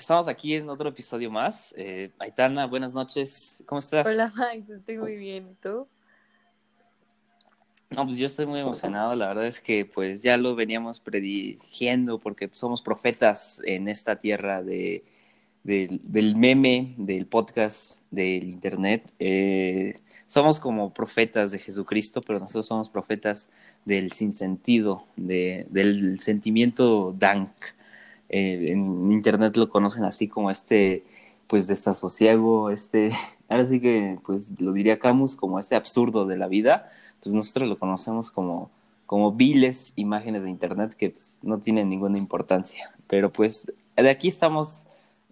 Estamos aquí en otro episodio más. Eh, Aitana, buenas noches. ¿Cómo estás? Hola Max, estoy muy bien. ¿Y tú? No, pues yo estoy muy emocionado. La verdad es que pues ya lo veníamos prediciendo porque somos profetas en esta tierra de, del meme, del podcast, del internet. Eh, somos como profetas de Jesucristo, pero nosotros somos profetas del sinsentido, de, del sentimiento dank. Eh, en internet lo conocen así como este, pues, desasosiego, este, ahora sí que, pues, lo diría Camus, como este absurdo de la vida, pues nosotros lo conocemos como, como viles imágenes de internet que pues, no tienen ninguna importancia. Pero pues de aquí estamos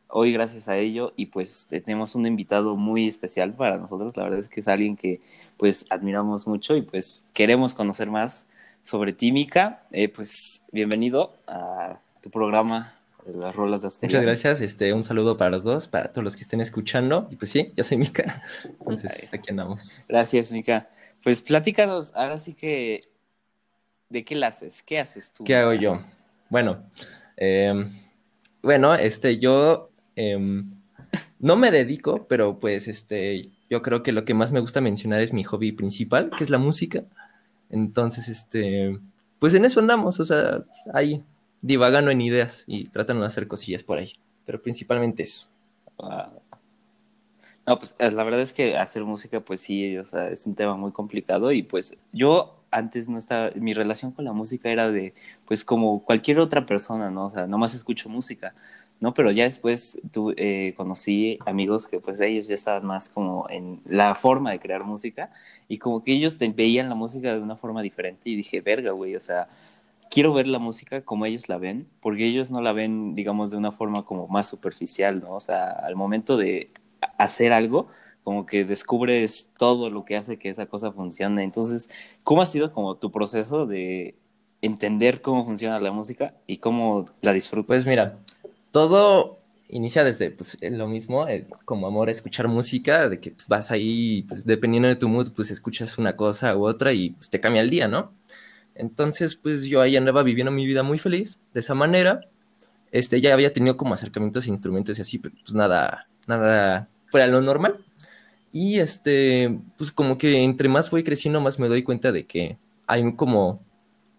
hoy gracias a ello y pues tenemos un invitado muy especial para nosotros. La verdad es que es alguien que pues admiramos mucho y pues queremos conocer más sobre ti, Mica. Eh, pues bienvenido a tu programa las rolas de Muchas gracias, este, un saludo para los dos, para todos los que estén escuchando. Y pues sí, yo soy Mica, entonces pues, aquí andamos. Gracias, Mica. Pues platícanos, ahora sí que, ¿de qué la haces? ¿Qué haces tú? ¿Qué hago yo? Bueno, em, bueno, este, yo em, no me dedico, pero pues este, yo creo que lo que más me gusta mencionar es mi hobby principal, que es la música. Entonces, este, pues en eso andamos, o sea, ahí divagando en ideas y tratando de hacer cosillas por ahí, pero principalmente eso. No, pues eh, la verdad es que hacer música, pues sí, o sea, es un tema muy complicado y pues yo antes no estaba, mi relación con la música era de, pues como cualquier otra persona, ¿no? O sea, nomás escucho música, ¿no? Pero ya después tu, eh, conocí amigos que pues ellos ya estaban más como en la forma de crear música y como que ellos veían la música de una forma diferente y dije, verga, güey, o sea, quiero ver la música como ellos la ven, porque ellos no la ven, digamos, de una forma como más superficial, ¿no? O sea, al momento de hacer algo, como que descubres todo lo que hace que esa cosa funcione. Entonces, ¿cómo ha sido como tu proceso de entender cómo funciona la música y cómo la disfrutas? Pues mira, todo inicia desde pues, lo mismo, eh, como amor a escuchar música, de que pues, vas ahí, pues, dependiendo de tu mood, pues escuchas una cosa u otra y pues, te cambia el día, ¿no? Entonces, pues yo ahí andaba viviendo mi vida muy feliz de esa manera. Este, ya había tenido como acercamientos a instrumentos y así, pero pues nada, nada fuera lo normal. Y este, pues como que entre más voy creciendo, más me doy cuenta de que hay como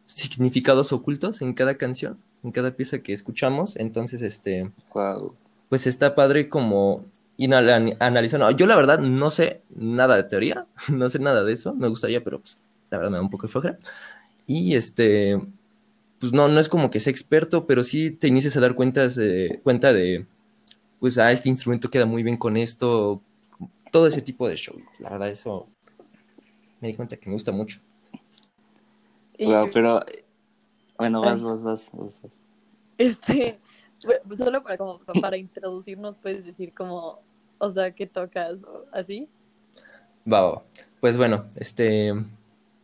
significados ocultos en cada canción, en cada pieza que escuchamos. Entonces, este, pues está padre como ir analizando. Yo la verdad no sé nada de teoría, no sé nada de eso, me gustaría, pero pues la verdad me da un poco de flojera. Y este, pues no, no es como que sea experto, pero sí te inicias a dar cuentas, cuenta de, pues, ah, este instrumento queda muy bien con esto, todo ese tipo de show. La verdad, eso me di cuenta que me gusta mucho. pero, bueno, vas, vas, vas, vas. Este, solo para, como, para introducirnos, puedes decir como, o sea, ¿qué tocas o así? Va, pues bueno, este,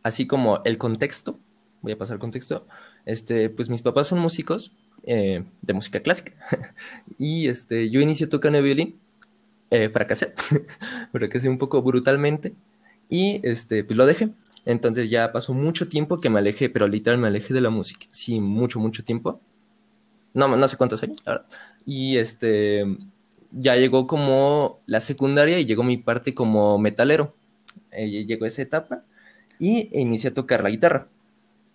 así como el contexto, voy a pasar contexto. Este, pues mis papás son músicos eh, de música clásica. y este, yo inicié tocando violín, eh, fracasé, fracasé un poco brutalmente y este, pues lo dejé. Entonces ya pasó mucho tiempo que me alejé, pero literal me alejé de la música. Sí, mucho, mucho tiempo. No, no sé cuántos años, la Y este, ya llegó como la secundaria y llegó mi parte como metalero. Eh, llegó esa etapa y inicié a tocar la guitarra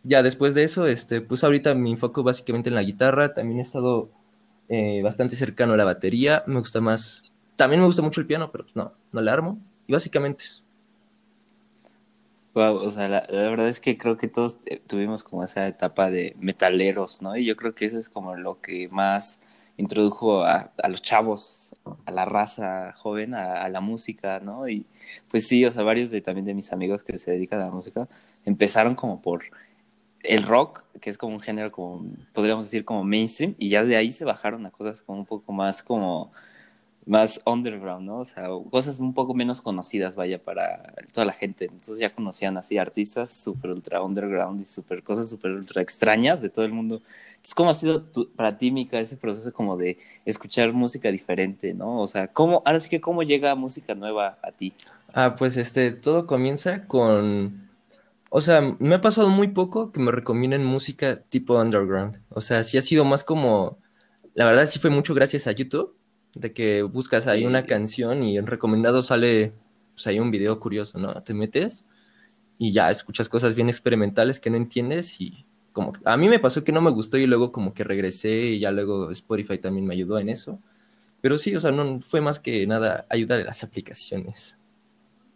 ya después de eso, este, pues ahorita me enfoco básicamente en la guitarra, también he estado eh, bastante cercano a la batería, me gusta más, también me gusta mucho el piano, pero pues no, no le armo, y básicamente eso. Wow, o sea, la, verdad es que creo que todos eh, tuvimos como esa etapa de metaleros, ¿no? Y yo creo que eso es como lo que más introdujo a, a los chavos, a la raza joven, a, a, la música, ¿no? Y pues sí, o sea, varios de también de mis amigos que se dedican a la música empezaron como por el rock, que es como un género como, podríamos decir, como mainstream, y ya de ahí se bajaron a cosas como un poco más como más underground, ¿no? O sea, cosas un poco menos conocidas, vaya, para toda la gente. Entonces ya conocían así artistas súper ultra underground y super cosas súper ultra extrañas de todo el mundo. Entonces, ¿cómo ha sido para ti, Mika, ese proceso como de escuchar música diferente, ¿no? O sea, ¿cómo, ahora sí que cómo llega música nueva a ti? Ah, pues este, todo comienza con o sea, me ha pasado muy poco que me recomienden música tipo underground. O sea, sí ha sido más como la verdad sí fue mucho gracias a YouTube, de que buscas ahí una canción y en recomendado sale pues, ahí un video curioso, ¿no? Te metes y ya escuchas cosas bien experimentales que no entiendes y como que- a mí me pasó que no me gustó y luego como que regresé y ya luego Spotify también me ayudó en eso. Pero sí, o sea, no fue más que nada ayudar a las aplicaciones.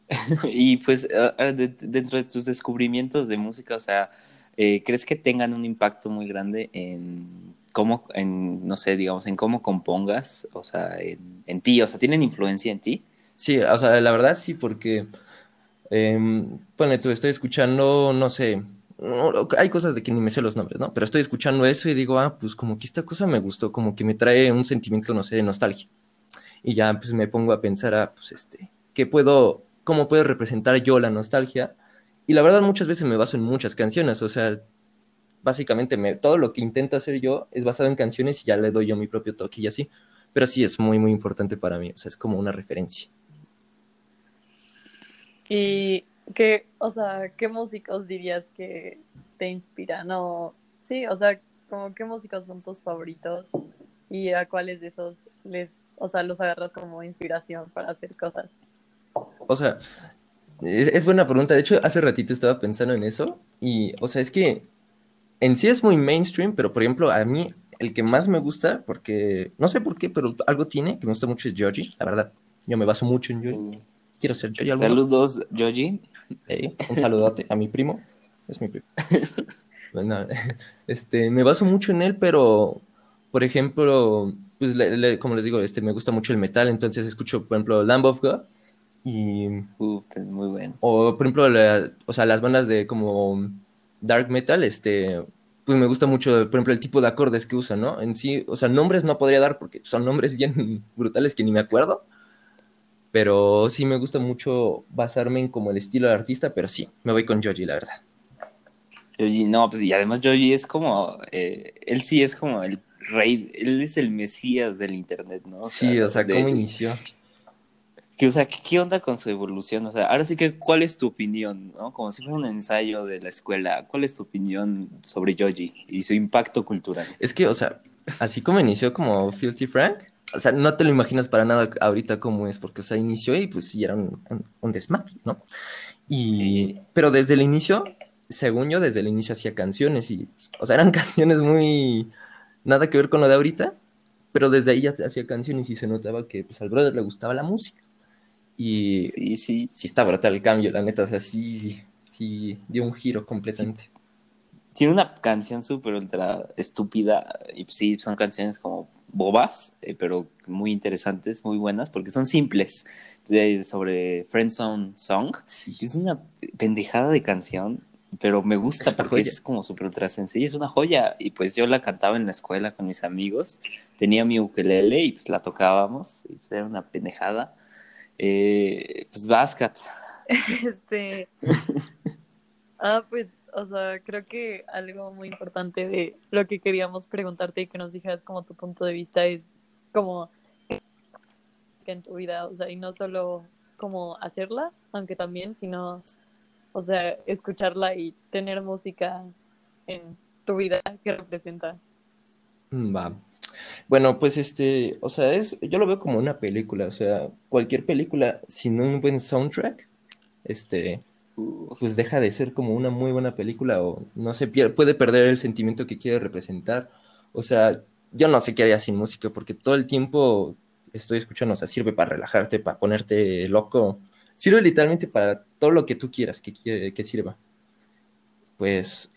Y pues de- dentro de tus descubrimientos de música, o sea, eh, ¿crees que tengan un impacto muy grande en cómo, en, no sé, digamos, en cómo compongas, o sea, en, en ti, o sea, ¿tienen influencia en ti? Sí, o sea, la verdad sí, porque, eh, ponle tú, estoy escuchando, no sé, hay cosas de que ni me sé los nombres, ¿no? Pero estoy escuchando eso y digo, ah, pues como que esta cosa me gustó, como que me trae un sentimiento, no sé, de nostalgia. Y ya pues me pongo a pensar, ah, pues este, ¿qué puedo, cómo puedo representar yo la nostalgia? Y la verdad muchas veces me baso en muchas canciones, o sea, básicamente me, todo lo que intento hacer yo es basado en canciones y ya le doy yo mi propio toque y así. Pero sí es muy, muy importante para mí, o sea, es como una referencia. Y qué, o sea, ¿qué músicos dirías que te inspiran? O sí, o sea, como qué músicos son tus favoritos y a cuáles de esos les, o sea, los agarras como inspiración para hacer cosas. O sea, es, es buena pregunta. De hecho, hace ratito estaba pensando en eso. Y, o sea, es que en sí es muy mainstream, pero por ejemplo, a mí el que más me gusta, porque no sé por qué, pero algo tiene que me gusta mucho es Georgie. La verdad, yo me baso mucho en Georgie. Quiero ser Georgie. Saludos, Yoji. Ey, un saludote a mi primo. Es mi primo. Bueno, este, me baso mucho en él, pero, por ejemplo, pues, le- le- como les digo, este, me gusta mucho el metal, entonces escucho, por ejemplo, Lamb of God y, Uf, muy bueno. o, por ejemplo, la- o sea, las bandas de como dark metal, este, pues me gusta mucho, por ejemplo, el tipo de acordes que usan, ¿no? En sí, o sea, nombres no podría dar porque son nombres bien brutales que ni me acuerdo, pero sí me gusta mucho basarme en como el estilo del artista, pero sí, me voy con Joji, la verdad. Yoji, no, pues y además Yoji es como, eh, él sí es como el rey, él es el mesías del internet, ¿no? sí, o sea, de- ¿cómo inició? Que, o sea, ¿qué, onda con su evolución? O sea, ahora sí que, ¿cuál es tu opinión, no? Como si fuera un ensayo de la escuela, ¿cuál es tu opinión sobre Yoji y su impacto cultural? Es que, o sea, así como inició como Filthy Frank, o sea, no te lo imaginas para nada ahorita cómo es, porque, o sea, inició y pues sí era un, un, desmadre, ¿no? Y, Sí. pero desde el inicio, según yo, desde el inicio hacía canciones y, o sea, eran canciones muy, nada que ver con lo de ahorita, pero desde ahí ya hacía canciones y se notaba que, pues, al brother le gustaba la música. Y Sí, sí. sí está brutal el cambio, la neta, o sea, sí, sí, dio un giro completamente. Tiene una canción súper ultra estúpida y pues, sí, son canciones como bobas, eh, pero muy interesantes, muy buenas, porque son simples, de- sobre Friendzone Song. Sí, Es una pendejada de canción, pero me gusta Es porque joya. es como súper ultra sencilla, es una joya. Y pues yo la cantaba en la escuela con mis amigos, tenía mi ukelele y pues la tocábamos, y pues era una pendejada. Eh, pues Bascat. Este. Ah, pues, o sea, creo que algo muy importante de lo que queríamos preguntarte y que nos dijeras como tu punto de vista es como que en tu vida, o sea, y no solo como hacerla, aunque también, sino, o sea, escucharla y tener música en tu vida que representa. Mm, Va. Bueno, pues este, o sea, es, yo lo veo como una película, o sea, cualquier película sin un buen soundtrack, este, pues deja de ser como una muy buena película o no sé, pier- puede perder el sentimiento que quiere representar. O sea, yo no sé qué haría sin música porque todo el tiempo estoy escuchando, o sea, sirve para relajarte, para ponerte loco, sirve literalmente para todo lo que tú quieras que, quiere- que sirva. Pues,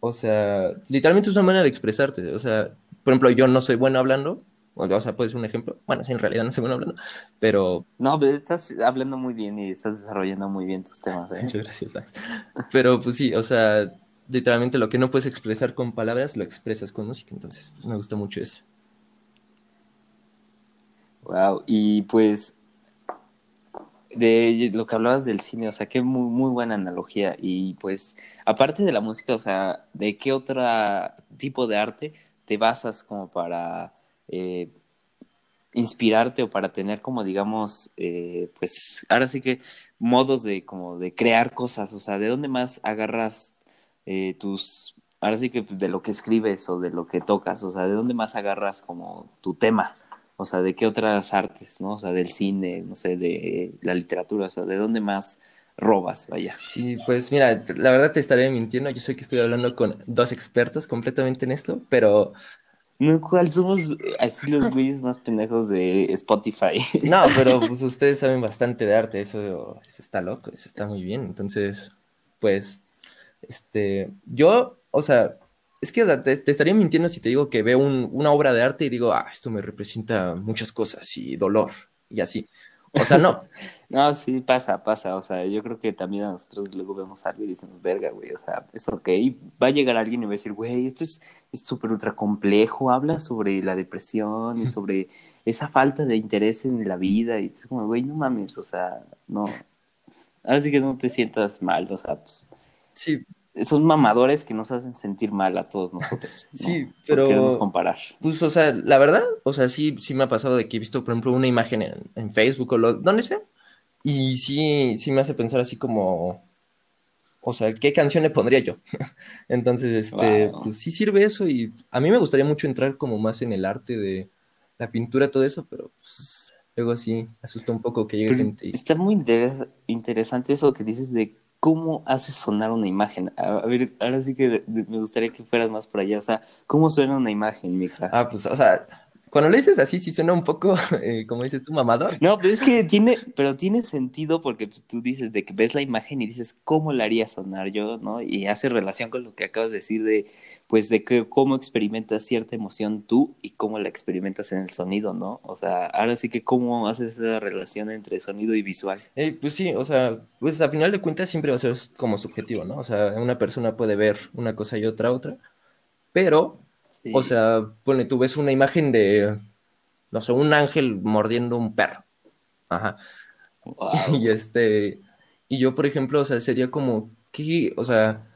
o sea, literalmente es una manera de expresarte. O sea, por ejemplo, yo no soy bueno hablando, o sea, puede ser un ejemplo. Bueno, sí, en realidad no soy bueno hablando, pero No, pero estás hablando muy bien y estás desarrollando muy bien tus temas, ¿eh? Muchas gracias, Max. Pero pues sí, o sea, literalmente lo que no puedes expresar con palabras lo expresas con música, entonces pues, me gusta mucho eso. Wow, y pues de lo que hablabas del cine, o sea, qué muy, muy buena analogía. Y pues, aparte de la música, o sea, ¿de qué otro tipo de arte te basas como para eh, inspirarte o para tener como, digamos, eh, pues, ahora sí que modos de como de crear cosas, o sea, ¿de dónde más agarras eh, tus ahora sí que de lo que escribes o de lo que tocas, o sea, ¿de dónde más agarras como tu tema? O sea, ¿de qué otras artes, no? O sea, del cine, no sé, de la literatura, o sea, ¿de dónde más robas, vaya? Sí, pues mira, la verdad te estaré mintiendo, yo sé que estoy hablando con dos expertos completamente en esto, pero... No, ¿cuál? Somos así los güeyes más pendejos de Spotify. No, pero pues ustedes saben bastante de arte, eso, eso está loco, eso está muy bien, entonces, pues, este, yo, o sea, es que te, estaría mintiendo si te digo que veo una obra de arte y digo, ah, esto me representa muchas cosas y dolor y así. O sea, no. no, sí, pasa, pasa. O sea, yo creo que también a nosotros luego vemos algo y decimos, verga, güey. O sea, es ok. Va a llegar alguien y va a decir, güey, esto es súper ultra complejo. Habla sobre la depresión y sobre esa falta de interés en la vida. Y es como, güey, no mames. O sea, no. Ahora sí que no te sientas mal. O sea, pues. Sí, son mamadores que nos hacen sentir mal a todos nosotros. Sí, pero. comparar. Pues, o sea, la verdad, o sea, sí, sí me ha pasado de que he visto, por ejemplo, una imagen en, Facebook o lo, donde sea. Y sí, sí me hace pensar así como. O sea, ¿qué canción le pondría yo? Entonces, este, pues sí sirve eso. Y a mí me gustaría mucho entrar como más en el arte de la pintura, todo eso, pero pues luego sí asusta un poco que llegue gente. Y... Está muy interesante eso que dices de ¿cómo haces sonar una imagen? A, ver, ahora sí que me gustaría que fueras más por allá. O sea, ¿cómo suena una imagen, Mika? Ah, pues, o sea, cuando le dices así, sí suena un poco, eh, como dices tú, mamador. No, pero es que tiene, pero tiene sentido porque pues, tú dices de que ves la imagen y dices, ¿cómo la haría sonar yo? ¿no? Y hace relación con lo que acabas de decir de, pues, de que cómo experimentas cierta emoción tú y cómo la experimentas en el sonido, ¿no? O sea, ahora sí que cómo haces esa relación entre sonido y visual. Eh, pues sí, o sea, pues a final de cuentas siempre va a ser como subjetivo, ¿no? O sea, una persona puede ver una cosa y otra otra, pero o sea, pone, tú ves una imagen de, no sé, un ángel mordiendo un perro. Ajá. Y este, y yo, por ejemplo, o sea, sería como, ¿qué? O sea,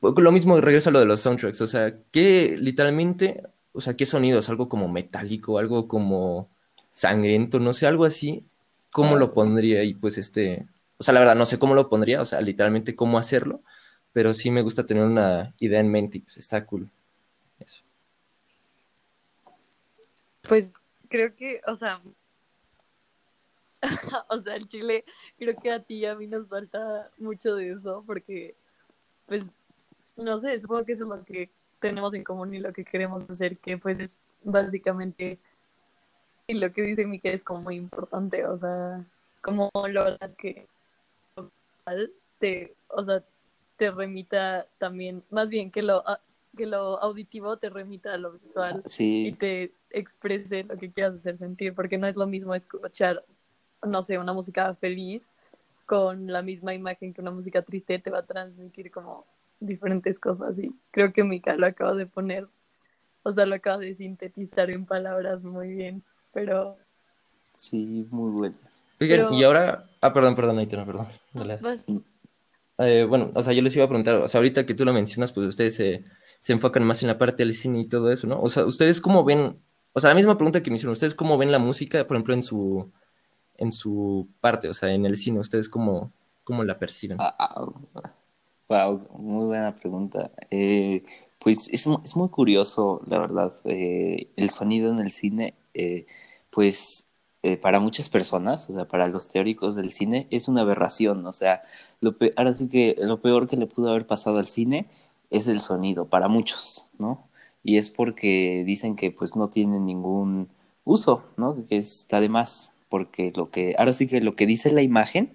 lo mismo regreso a lo de los soundtracks, o sea, ¿qué literalmente, o sea, qué sonidos? Algo como metálico, algo como sangriento, no sé, algo así, ¿cómo lo pondría? Y pues este, o sea, la verdad, no sé cómo lo pondría, o sea, literalmente cómo hacerlo, pero sí me gusta tener una idea en mente y pues está cool. Eso. Pues creo que, o sea, o sea, el chile, creo que a ti y a mí nos falta mucho de eso, porque, pues, no sé, supongo que eso es lo que tenemos en común y lo que queremos hacer, que pues es básicamente, y lo que dice Mika es como muy importante, o sea, como logras que te, o sea, te remita también, más bien que lo que lo auditivo te remita a lo visual y te exprese lo que quieras hacer sentir, porque no es lo mismo escuchar, no sé, una música feliz con la misma imagen que una música triste te va a transmitir como diferentes cosas y creo que Mika lo acaba de poner, o sea, lo acaba de sintetizar en palabras muy bien, pero... Sí, muy bueno. y ahora... Ah, perdón, perdón, ahí perdón. Eh, bueno, o sea, yo les iba a preguntar, o sea, ahorita que tú lo mencionas, pues ustedes se se enfocan más en la parte del cine y todo eso, ¿no? O sea, ¿ustedes cómo ven, o sea, la misma pregunta que me hicieron, ¿ustedes cómo ven la música, por ejemplo, en su, en su parte, o sea, en el cine, ¿ustedes cómo, cómo la perciben? Wow, muy buena pregunta. Eh, pues es, es, muy curioso, la verdad, eh, el sonido en el cine, eh, pues para muchas personas, o sea, para los teóricos del cine, es una aberración, o sea, lo ahora sí que lo peor que le pudo haber pasado al cine es el sonido para muchos, ¿no? Y es porque dicen que pues no tiene ningún uso, ¿no? Que está de más, porque lo que, ahora sí que lo que dice la imagen,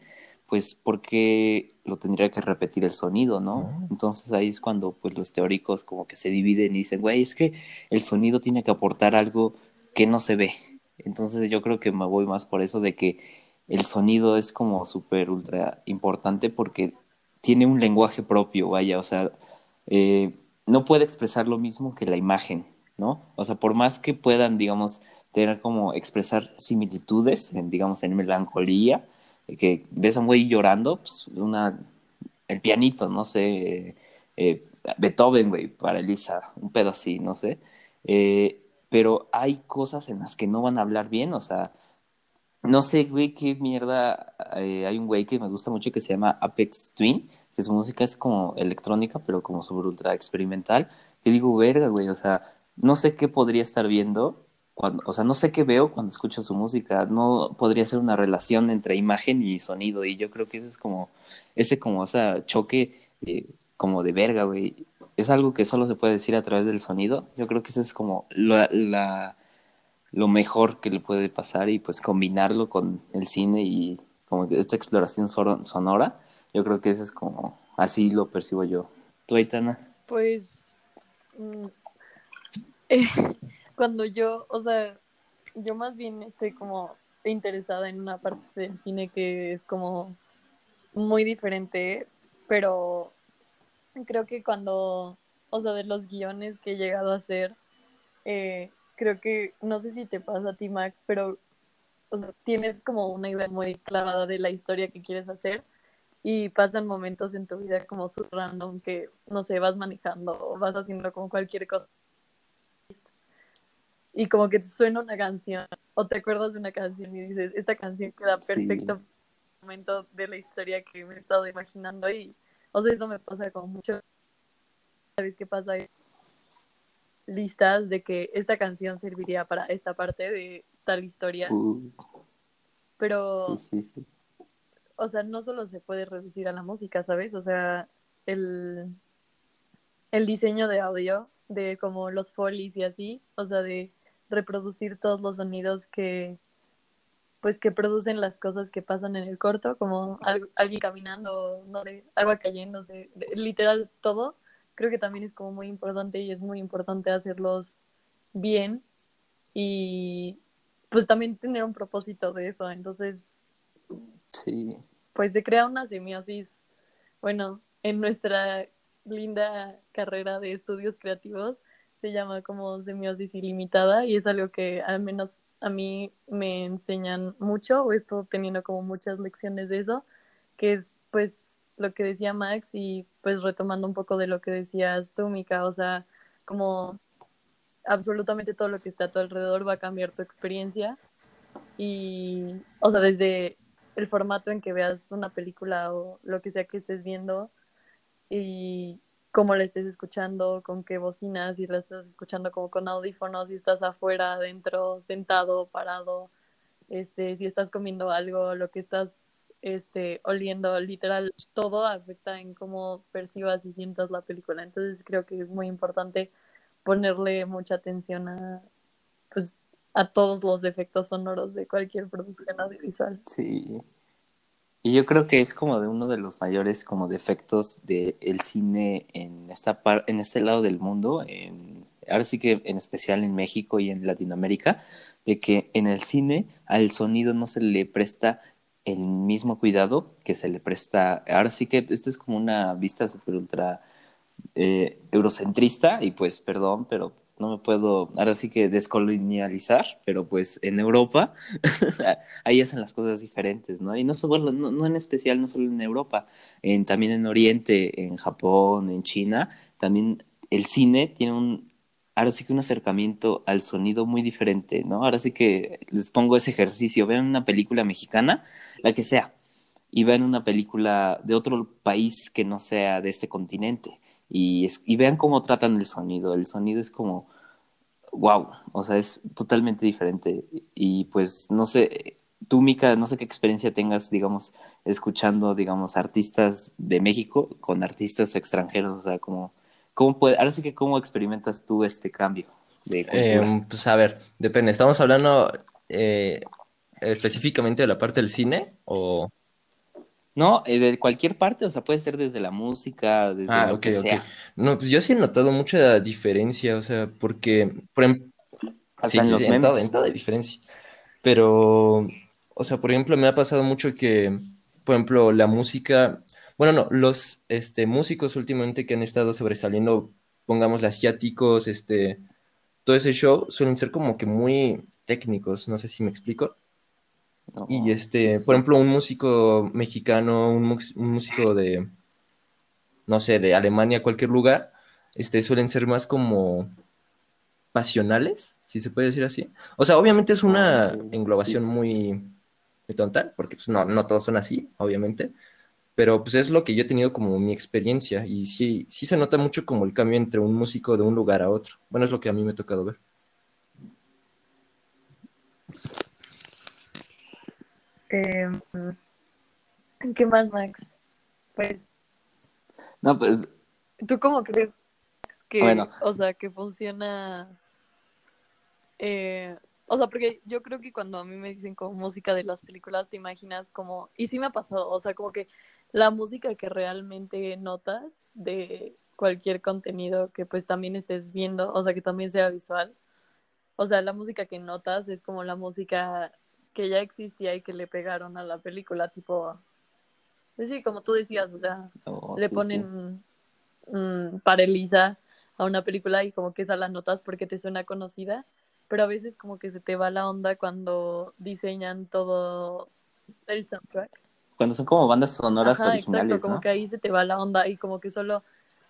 pues porque lo tendría que repetir el sonido, ¿no? Entonces ahí es cuando pues los teóricos como que se dividen y dicen, güey, es que el sonido tiene que aportar algo que no se ve. Entonces yo creo que me voy más por eso de que el sonido es como súper ultra importante porque tiene un lenguaje propio, vaya, o sea, eh, no puede expresar lo mismo que la imagen, ¿no? O sea, por más que puedan, digamos, tener como expresar similitudes, en, digamos, en melancolía, que ves a un güey llorando, pues una, el pianito, no sé, eh, Beethoven, güey, para Elisa, un pedo así, no sé. Eh, pero hay cosas en las que no van a hablar bien, o sea, no sé, güey, qué mierda. hay un güey que me gusta mucho que se llama Apex Twin, que su música es como electrónica, pero como super ultra experimental, que digo, verga, güey, o sea, no sé qué podría estar viendo, o sea, no sé qué veo cuando escucho su música, no podría ser una relación entre imagen y sonido, y yo creo que ese es como, ese como, o sea, choque como de verga, güey, es algo que solo se puede decir a través del sonido, yo creo que eso es como la, lo mejor que le puede pasar y pues combinarlo con el cine y como esta exploración sonora, yo creo que eso es como, así lo percibo yo. ¿Tú, Aitana? Pues, mm, cuando yo, o sea, yo más bien estoy como interesada en una parte del cine que es como muy diferente, pero creo que cuando, o sea, de los guiones que he llegado a hacer, eh, creo que, no sé si te pasa a ti, Max, pero o sea, tienes como una idea muy clavada de la historia que quieres hacer y pasan momentos en tu vida como su random que, no sé, vas manejando o vas haciendo como cualquier cosa. Y como que suena una canción o te acuerdas de una canción y dices, esta canción queda perfecto sí. momento de la historia que me he estado imaginando y, o sea, eso me pasa como mucho. ¿Sabes qué pasa? listas de que esta canción serviría para esta parte de tal historia. Uh. Pero, sí, sí, sí. o sea, no solo se puede reducir a la música, ¿sabes? O sea, el, el diseño de audio, de como los folies y así, o sea, de reproducir todos los sonidos que pues que producen las cosas que pasan en el corto, como algo, alguien caminando, no sé, agua cayéndose, literal todo, creo que también es como muy importante y es muy importante hacerlos bien y pues también tener un propósito de eso. Entonces, sí. pues se crea una semiosis, bueno, en nuestra linda carrera de estudios creativos se llama como semiosis ilimitada y es algo que al menos a mí me enseñan mucho o estoy teniendo como muchas lecciones de eso, que es pues lo que decía Max y pues retomando un poco de lo que decías tú, Mika, o sea, como absolutamente todo lo que está a tu alrededor va a cambiar tu experiencia y, o sea, desde el formato en que veas una película o lo que sea que estés viendo y cómo la estés escuchando, con qué bocinas, si la estás escuchando como con audífonos, si estás afuera, adentro, sentado, parado, este, si estás comiendo algo, lo que estás este, oliendo, literal, todo afecta en cómo percibas y sientas la película. Entonces creo que es muy importante ponerle mucha atención a, pues, a todos los efectos sonoros de cualquier producción audiovisual. Sí. Y yo creo que es como de uno de los mayores como defectos del cine en esta par en este lado del mundo, en, ahora sí que en especial en México y en Latinoamérica, de que en el cine al sonido no se le presta el mismo cuidado que se le presta. Ahora sí que esto es como una vista super ultra eh, eurocentrista y pues perdón, pero no me puedo, ahora sí que descolonializar, pero pues en Europa ahí hacen las cosas diferentes, ¿no? Y no, solo, no, no en especial, no solo en Europa, también en Oriente, en Japón, en China, también el cine tiene un ahora sí que un acercamiento al sonido muy diferente, ¿no? Ahora sí que les pongo ese ejercicio, vean una película mexicana, la que sea, y vean una película de otro país que no sea de este continente, y, y vean cómo tratan el sonido, el sonido es como, wow, o sea, es totalmente diferente, y pues no sé, tú, Mika, no sé qué experiencia tengas, digamos, escuchando, digamos, artistas de México con artistas extranjeros, o sea, como ¿Cómo puede, ahora sí que cómo experimentas tú este cambio de eh, pues a ver, depende. ¿Estamos hablando eh, específicamente de la parte del cine o...? No, eh, de cualquier parte, o sea, puede ser desde la música, desde ah, lo okay, que okay. sea. No, pues yo sí he notado mucha diferencia, o sea, porque, por ejemplo, Hasta sí, en sí, los sí, memes. en diferencia. Pero, o sea, por ejemplo, me ha pasado mucho que, por ejemplo, la música, bueno, no, los este, músicos últimamente que han estado sobresaliendo, pongamos, asiáticos, este, todo ese show, suelen ser como que muy técnicos, no sé si me explico. No, Y este, por ejemplo, un músico mexicano, un, músico de, no sé, de Alemania, cualquier lugar, este, suelen ser más como pasionales, si se puede decir así. O sea, obviamente es una Ok, englobación muy, muy tonta, porque pues, no, no todos son así, obviamente, pero pues es lo que yo he tenido como mi experiencia y sí, sí se nota mucho como el cambio entre un músico de un lugar a otro. Bueno, es lo que a mí me ha tocado ver. Eh, ¿Qué más, Max? Pues, No, pues ¿tú cómo crees que, Bueno. o sea, que funciona? eh, o sea, porque yo creo que cuando a mí me dicen como música de las películas, te imaginas como, y sí me ha pasado, o sea, como que la música que realmente notas de cualquier contenido que pues también estés viendo, o sea, que también sea visual. O sea, la música que notas es como la música que ya existía y que le pegaron a la película, tipo, pues sí, como tú decías, o sea, no, le sí, sí. ponen mm, paraliza a una película y como que esa la notas porque te suena conocida, pero a veces como que se te va la onda cuando diseñan todo el soundtrack. Cuando son como bandas sonoras Ajá, originales, exacto, como ¿no? que ahí se te va la onda y como que solo,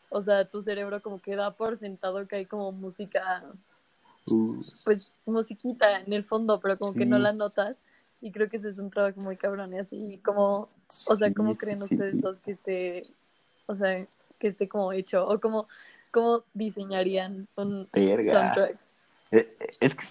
o sea, tu cerebro como que da por sentado que hay como música, Uh, pues musiquita en el fondo, pero como que no la notas y creo que ese es un trabajo muy cabrón y así, como, o sea, ¿cómo sí, creen sí. ustedes dos que esté, o sea, que esté como hecho o cómo, cómo diseñarían un Verga. soundtrack? Eh, Es que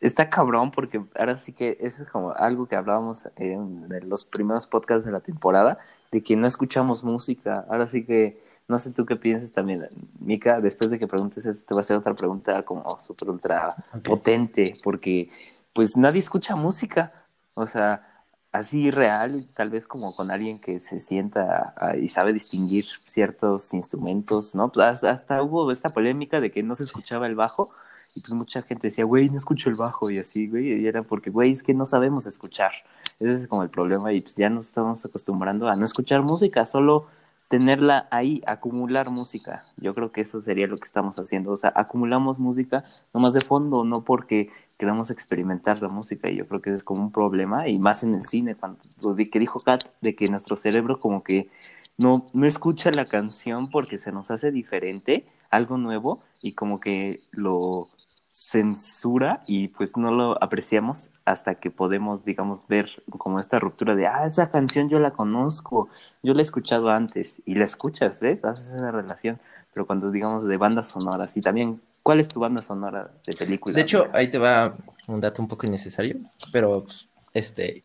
está cabrón porque ahora sí que eso es como algo que hablábamos en los primeros podcasts de la temporada, de que no escuchamos música. Ahora sí que no sé tú qué piensas también, Mika, después de que preguntes esto, te voy a hacer otra pregunta como súper ultra potente, porque pues nadie escucha música, o sea, así real, tal vez como con alguien que se sienta y sabe distinguir ciertos instrumentos, ¿no? Pues hasta, hasta hubo esta polémica de que no se escuchaba el bajo y pues mucha gente decía, güey, no escucho el bajo y así, güey, y era porque, güey, es que no sabemos escuchar. Ese es como el problema y pues ya nos estamos acostumbrando a no escuchar música, solo tenerla ahí, acumular música. Yo creo que eso sería lo que estamos haciendo. O sea, acumulamos música nomás de fondo, no porque queramos experimentar la música. Y yo creo que es como un problema, y más en el cine, cuando lo que dijo Kat, de que nuestro cerebro como que no, no escucha la canción porque se nos hace diferente, algo nuevo, y como que lo censura y pues no lo apreciamos hasta que podemos, digamos, ver como esta ruptura de, ah, esa canción yo la conozco, yo la he escuchado antes y la escuchas, ¿ves? Haces esa relación, pero cuando digamos de bandas sonoras y también, ¿cuál es tu banda sonora de película? De hecho, ahí te va un dato un poco innecesario, pero pues, este,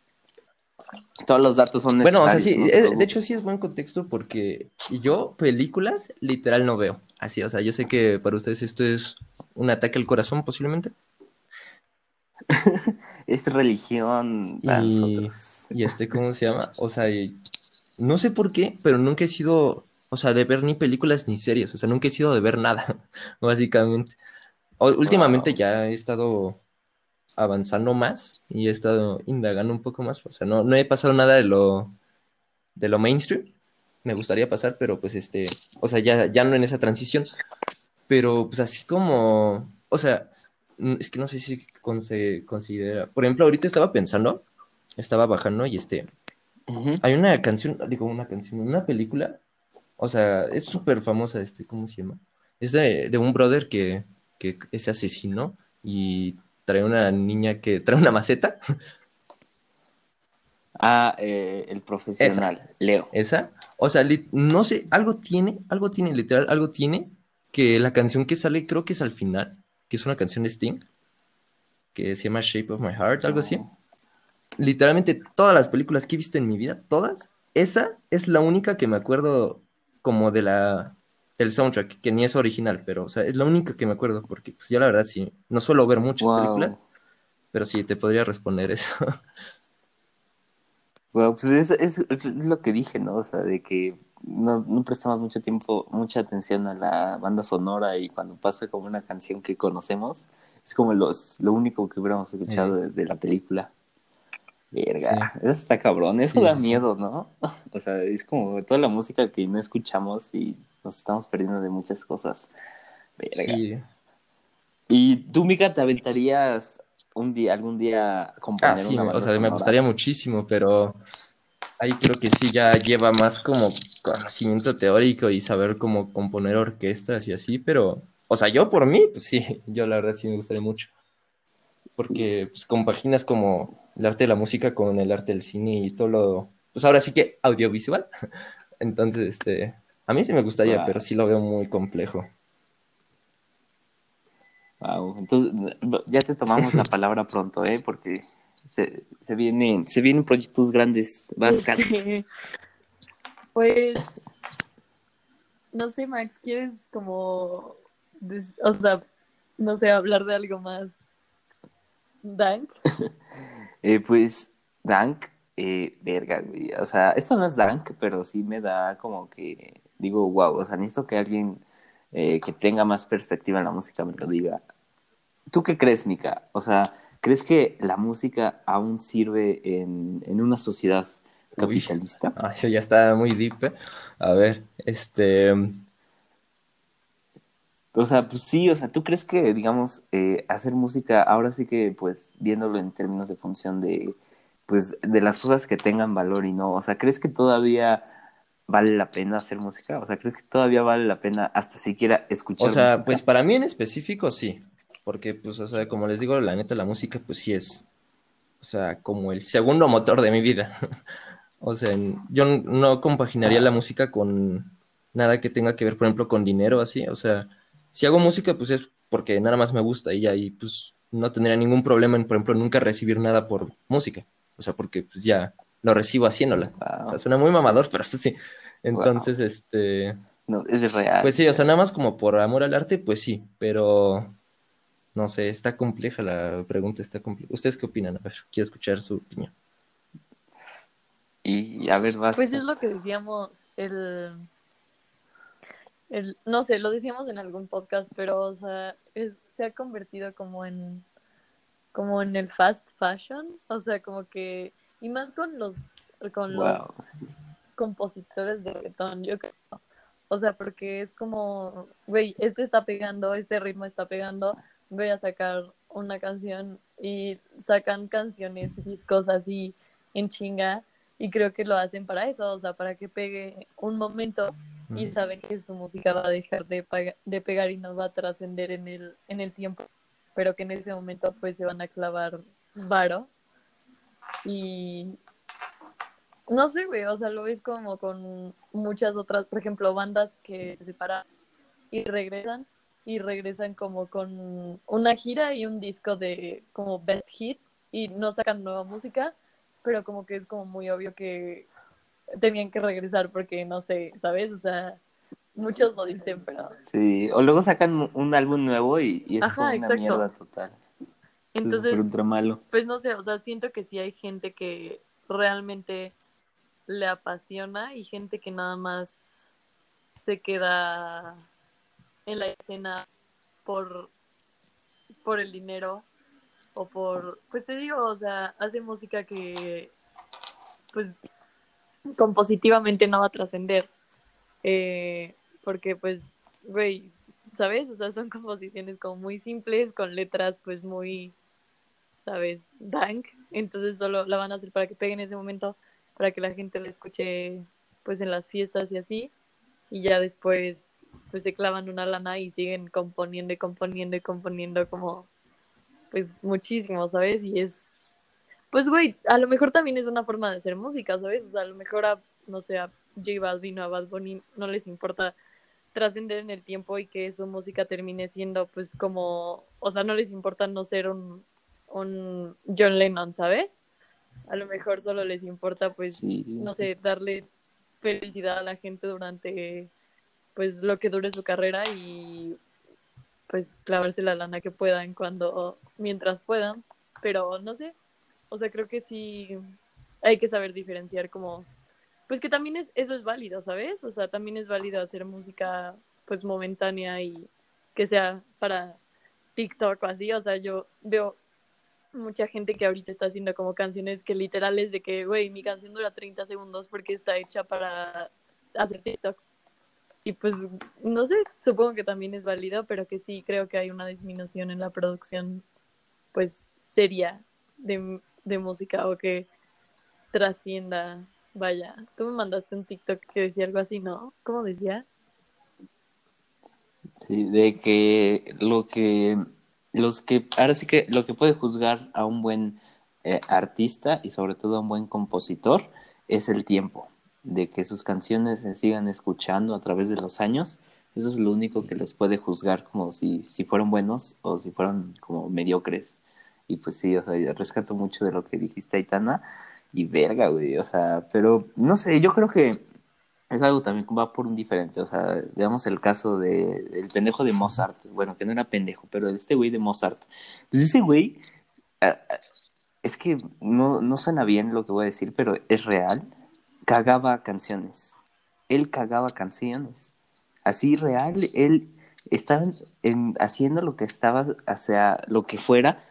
todos los datos son bueno, o sea, necesarios. sí, ¿no? Todo. de hecho sí es buen contexto porque yo películas literal no veo. Así, o sea, yo sé que para ustedes esto es un ataque al corazón posiblemente. es religión para Y- nosotros. Y este, ¿cómo se llama? O sea, no sé por qué, pero nunca he sido, o sea, de ver ni películas ni series, o sea, nunca he sido de ver nada, básicamente. O- últimamente Wow. ya he estado avanzando más y he estado indagando un poco más, o sea, no, no he pasado nada de lo, de lo mainstream, me gustaría pasar, pero pues este, o sea, ya, ya no en esa transición, pero pues así como, o sea, es que no sé si con- se considera, por ejemplo, ahorita estaba pensando, estaba bajando y este, hay una canción, digo una canción, una película, o sea, es súper famosa, este, ¿cómo se llama? Es de, de un brother que, que es asesino y trae una niña que trae una maceta, Ah, eh, el profesional, Leo. esa, o sea, no sé, algo tiene, algo tiene, literal, algo tiene, que la canción que sale, creo que es al final, que es una canción de Sting, que se llama Shape of My Heart, algo así. Literalmente todas las películas que he visto en mi vida, todas, esa es la única que me acuerdo como de la del soundtrack, que ni es original, pero o sea, es la única que me acuerdo, porque pues yo la verdad sí, no suelo ver muchas Wow. películas, pero sí te podría responder eso. Bueno, pues es, es, es- lo que dije, ¿no? O sea, de que no, no prestamos mucho tiempo, mucha atención a la banda sonora y cuando pasa como una canción que conocemos, es como los, lo único que hubiéramos escuchado de, de la película. Verga, eso está cabrón, eso Sí, da miedo, ¿no? O sea, es como toda la música que no escuchamos y nos estamos perdiendo de muchas cosas. Verga. Sí. ¿Y tú, Mika, te aventarías un día, algún día Ah, sí, una me- banda o sea, me gustaría muchísimo, pero ahí creo que sí ya lleva más como conocimiento teórico y saber cómo componer orquestas y así, pero, o sea, yo por mí, pues sí, yo la verdad sí me gustaría mucho, porque pues compaginas como el arte de la música con el arte del cine y todo lo, pues ahora sí que audiovisual. Entonces, este, a mí sí me gustaría, pero sí lo veo muy complejo. Wow. Entonces, ya te tomamos la palabra pronto, ¿eh? Porque se, se vienen, se vienen proyectos grandes. Vas. Este, Pues, no sé, Max, ¿quieres como, o sea, no sé, hablar de algo más dank? Eh, pues, Dank, eh, verga, güey. O sea, esto no es Dank, pero sí me da como que, digo, wow, o sea, necesito que alguien eh, que tenga más perspectiva en la música me lo diga. ¿Tú qué crees, Mika? O sea, ¿crees que la música aún sirve en, en una sociedad Uy. capitalista? Ah, eso ya está muy deep, ¿eh? A ver, este, O sea, pues sí, o sea, ¿tú crees que, digamos, eh, hacer música, ahora sí que, pues, viéndolo en términos de función de, pues, de las cosas que tengan valor y no, o sea, ¿crees que todavía vale la pena hacer música? O sea, ¿crees que todavía vale la pena hasta siquiera escuchar o sea, música? pues para mí en específico sí, porque pues, o sea, como les digo, la neta, la música pues sí es, o sea, como el segundo motor de mi vida. O sea, yo no compaginaría la música con nada que tenga que ver, por ejemplo, con dinero, así. O sea, si hago música, pues es porque nada más me gusta y ya, y pues no tendría ningún problema en, por ejemplo, nunca recibir nada por música. O sea, porque pues ya lo recibo haciéndola. O sea, Wow. suena muy mamador, pero pues sí. Entonces, este, No, es real. pues sí, o sea, nada más como por amor al arte, pues sí, pero no sé, está compleja la pregunta, está compleja. ¿Ustedes qué opinan? A ver, quiero escuchar su opinión. Y a ver, vas. Pues es lo que decíamos, el, el, no sé, lo decíamos en algún podcast, pero, o sea, es- se ha convertido como en, como en el fast fashion, o sea, como que, y más con los, con los compositores de reggaetón, yo creo. O sea, porque es como, güey, este está pegando, este ritmo está pegando, voy a sacar una canción y sacan canciones, discos así en chinga y creo que lo hacen para eso, o sea, para que pegue un momento y saben que su música va a dejar de, de pegar y no va a trascender en el, en el tiempo, pero que en ese momento pues se van a clavar varo. Y no sé, güey, o sea, lo ves como con muchas otras, por ejemplo, bandas que se separan y regresan y regresan como con una gira y un disco de como best hits y no sacan nueva música, pero como que es como muy obvio que tenían que regresar porque no sé, ¿sabes? O sea, muchos lo dicen, pero Sí, o luego sacan un álbum nuevo y, y es Ajá, como una exacto. mierda total. Es entonces ultra malo. pues no sé, o sea, siento que sí hay gente que realmente le apasiona y gente que nada más se queda en la escena por, por el dinero o por, pues te digo, o sea, hace música que pues compositivamente no va a trascender. Eh, porque pues, güey, ¿sabes? O sea, son composiciones como muy simples, con letras pues muy, ¿sabes? Dank. Entonces solo la van a hacer para que pegue en ese momento, para que la gente la escuche pues en las fiestas y así. Y ya después pues se clavan una lana y siguen componiendo y componiendo y componiendo como pues muchísimo, ¿sabes? Y es, pues güey, a lo mejor también es una forma de hacer música, ¿sabes? O sea, a lo mejor a, no sé, a J Balvin o a Bad Bunny no les importa trascender en el tiempo y que su música termine siendo pues como, o sea, no les importa no ser un, un John Lennon, ¿sabes? A lo mejor solo les importa pues, Sí. no sé, darles felicidad a la gente durante pues lo que dure su carrera y pues clavarse la lana que puedan cuando, mientras puedan, pero no sé, o sea, creo que sí hay que saber diferenciar como, pues que también es, eso es válido, ¿sabes? O sea, también es válido hacer música pues momentánea y que sea para TikTok o así, o sea, yo veo mucha gente que ahorita está haciendo como canciones que literal es de que, güey, mi canción dura 30 segundos porque está hecha para hacer TikToks. Y pues, no sé, supongo que también es válido, pero que sí creo que hay una disminución en la producción, pues, seria de, de música o que trascienda. Vaya, tú me mandaste un TikTok que decía algo así, ¿no? ¿Cómo decía? Sí, de que lo que los que ahora sí que lo que puede juzgar a un buen eh, artista y sobre todo a un buen compositor es el tiempo, de que sus canciones se sigan escuchando a través de los años. Eso es lo único que los puede juzgar como si, si fueron buenos o si fueron como mediocres. Y pues sí, o sea, rescato mucho de lo que dijiste, Aitana. Y verga, güey, o sea, pero no sé, yo creo que es algo también que va por un diferente. O sea, veamos el caso de, del pendejo de Mozart. Bueno, que no era pendejo, pero este güey de Mozart. Pues ese güey, es que no, no suena bien lo que voy a decir, pero es real. Cagaba canciones. Él cagaba canciones. Así real, él estaba en, haciendo lo que estaba, hacia lo que fuera,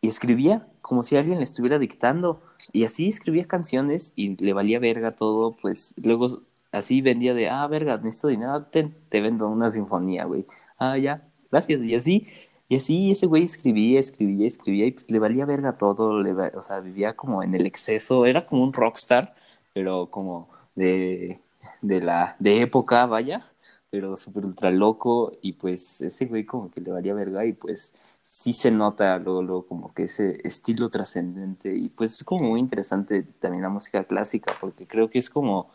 y escribía como si alguien le estuviera dictando. Y así escribía canciones y le valía verga todo, pues luego así vendía de, ah, verga, necesito dinero, te, te vendo una sinfonía, güey. Ah, ya, gracias. Y así, y así ese güey escribía, escribía, escribía y pues le valía verga todo, le, o sea, vivía como en el exceso, era como un rockstar, pero como de, de la, de época, vaya, pero súper ultra loco y pues ese güey como que le valía verga y pues sí se nota luego, como que ese estilo trascendente y pues es como muy interesante también la música clásica porque creo que es como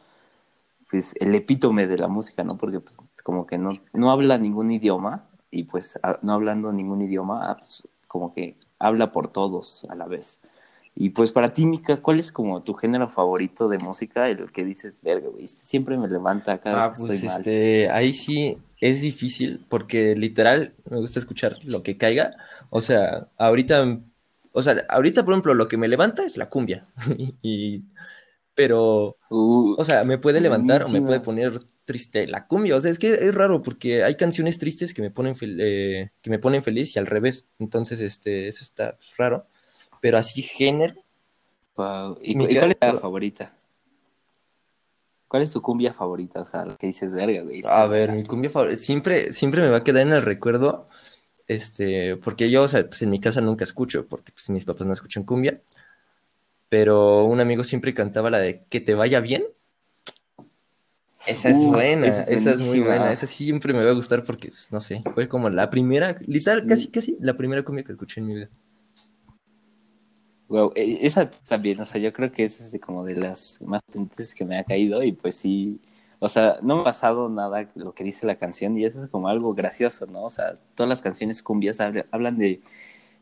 pues el epítome de la música, ¿no? Porque pues como que no, no habla ningún idioma y pues no hablando ningún idioma, ah, pues como que habla por todos a la vez. Y pues para ti, Mika, ¿cuál es como tu género favorito de música? El que dices, verga, güey, este siempre me levanta cada ah, vez que pues estoy mal. este, ahí sí es difícil porque literal me gusta escuchar lo que caiga. O sea, ahorita, o sea, ahorita por ejemplo lo que me levanta es la cumbia. y, pero, Uh, o sea, me puede levantar o me puede poner triste la cumbia. O sea, es que es raro porque hay canciones tristes que me ponen, eh, que me ponen feliz y al revés. Entonces, este, eso está pues, raro. Pero así género, Wow. ¿Y, y cuál es la favorita? ¿Cuál es tu cumbia favorita? O sea, lo que dices, verga, güey. A ver, mi cumbia favorita, siempre, siempre me va a quedar en el recuerdo, este, porque yo, o sea, pues en mi casa nunca escucho, porque pues mis papás no escuchan cumbia, pero un amigo siempre cantaba la de Que te vaya bien. Esa es buena, esa es esa es muy buena, esa siempre me va a gustar porque, pues, no sé, fue como la primera, literal, Sí. casi, casi la primera cumbia que escuché en mi vida. Wow, e- esa también, o sea, yo creo que esa es de como de las más potentes que me ha caído y pues sí, o sea, no me ha pasado nada lo que dice la canción y eso es como algo gracioso, ¿no? O sea, todas las canciones cumbias habla- hablan de,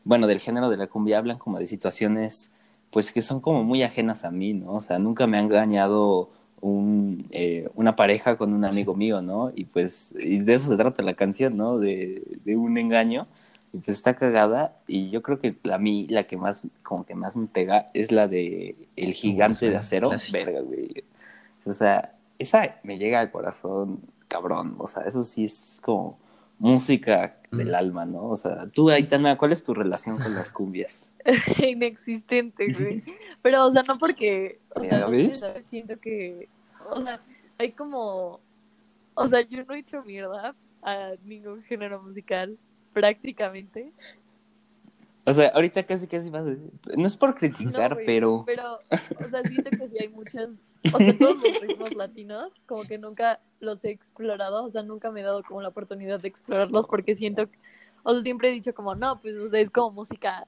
bueno, del género de la cumbia, hablan como de situaciones, pues que son como muy ajenas a mí, ¿no? O sea, nunca me ha engañado un, eh, una pareja con un amigo mío, ¿no? Y pues, y de eso se trata la canción, ¿no? De, de un engaño. Y pues está cagada y yo creo que a mí la que más, como que más me pega es la de El Gigante de Acero. Verga, güey. O sea, esa me llega al corazón, cabrón. O sea, eso sí es como música del Mm. alma, ¿no? O sea, tú, Aitana, ¿cuál es tu relación con las cumbias? Inexistente, güey. Pero, o sea, no porque, o sea, ¿Ya no ves? siento que, o sea, hay como, o sea, yo no he hecho mierda a ningún género musical, prácticamente. O sea, ahorita casi casi más, no es por criticar, No, güey, pero Pero, o sea, siento que sí hay muchas, o sea, todos los ritmos latinos, como que nunca los he explorado, o sea, nunca me he dado como la oportunidad de explorarlos porque siento, o sea, siempre he dicho como, no, pues, o sea, es como música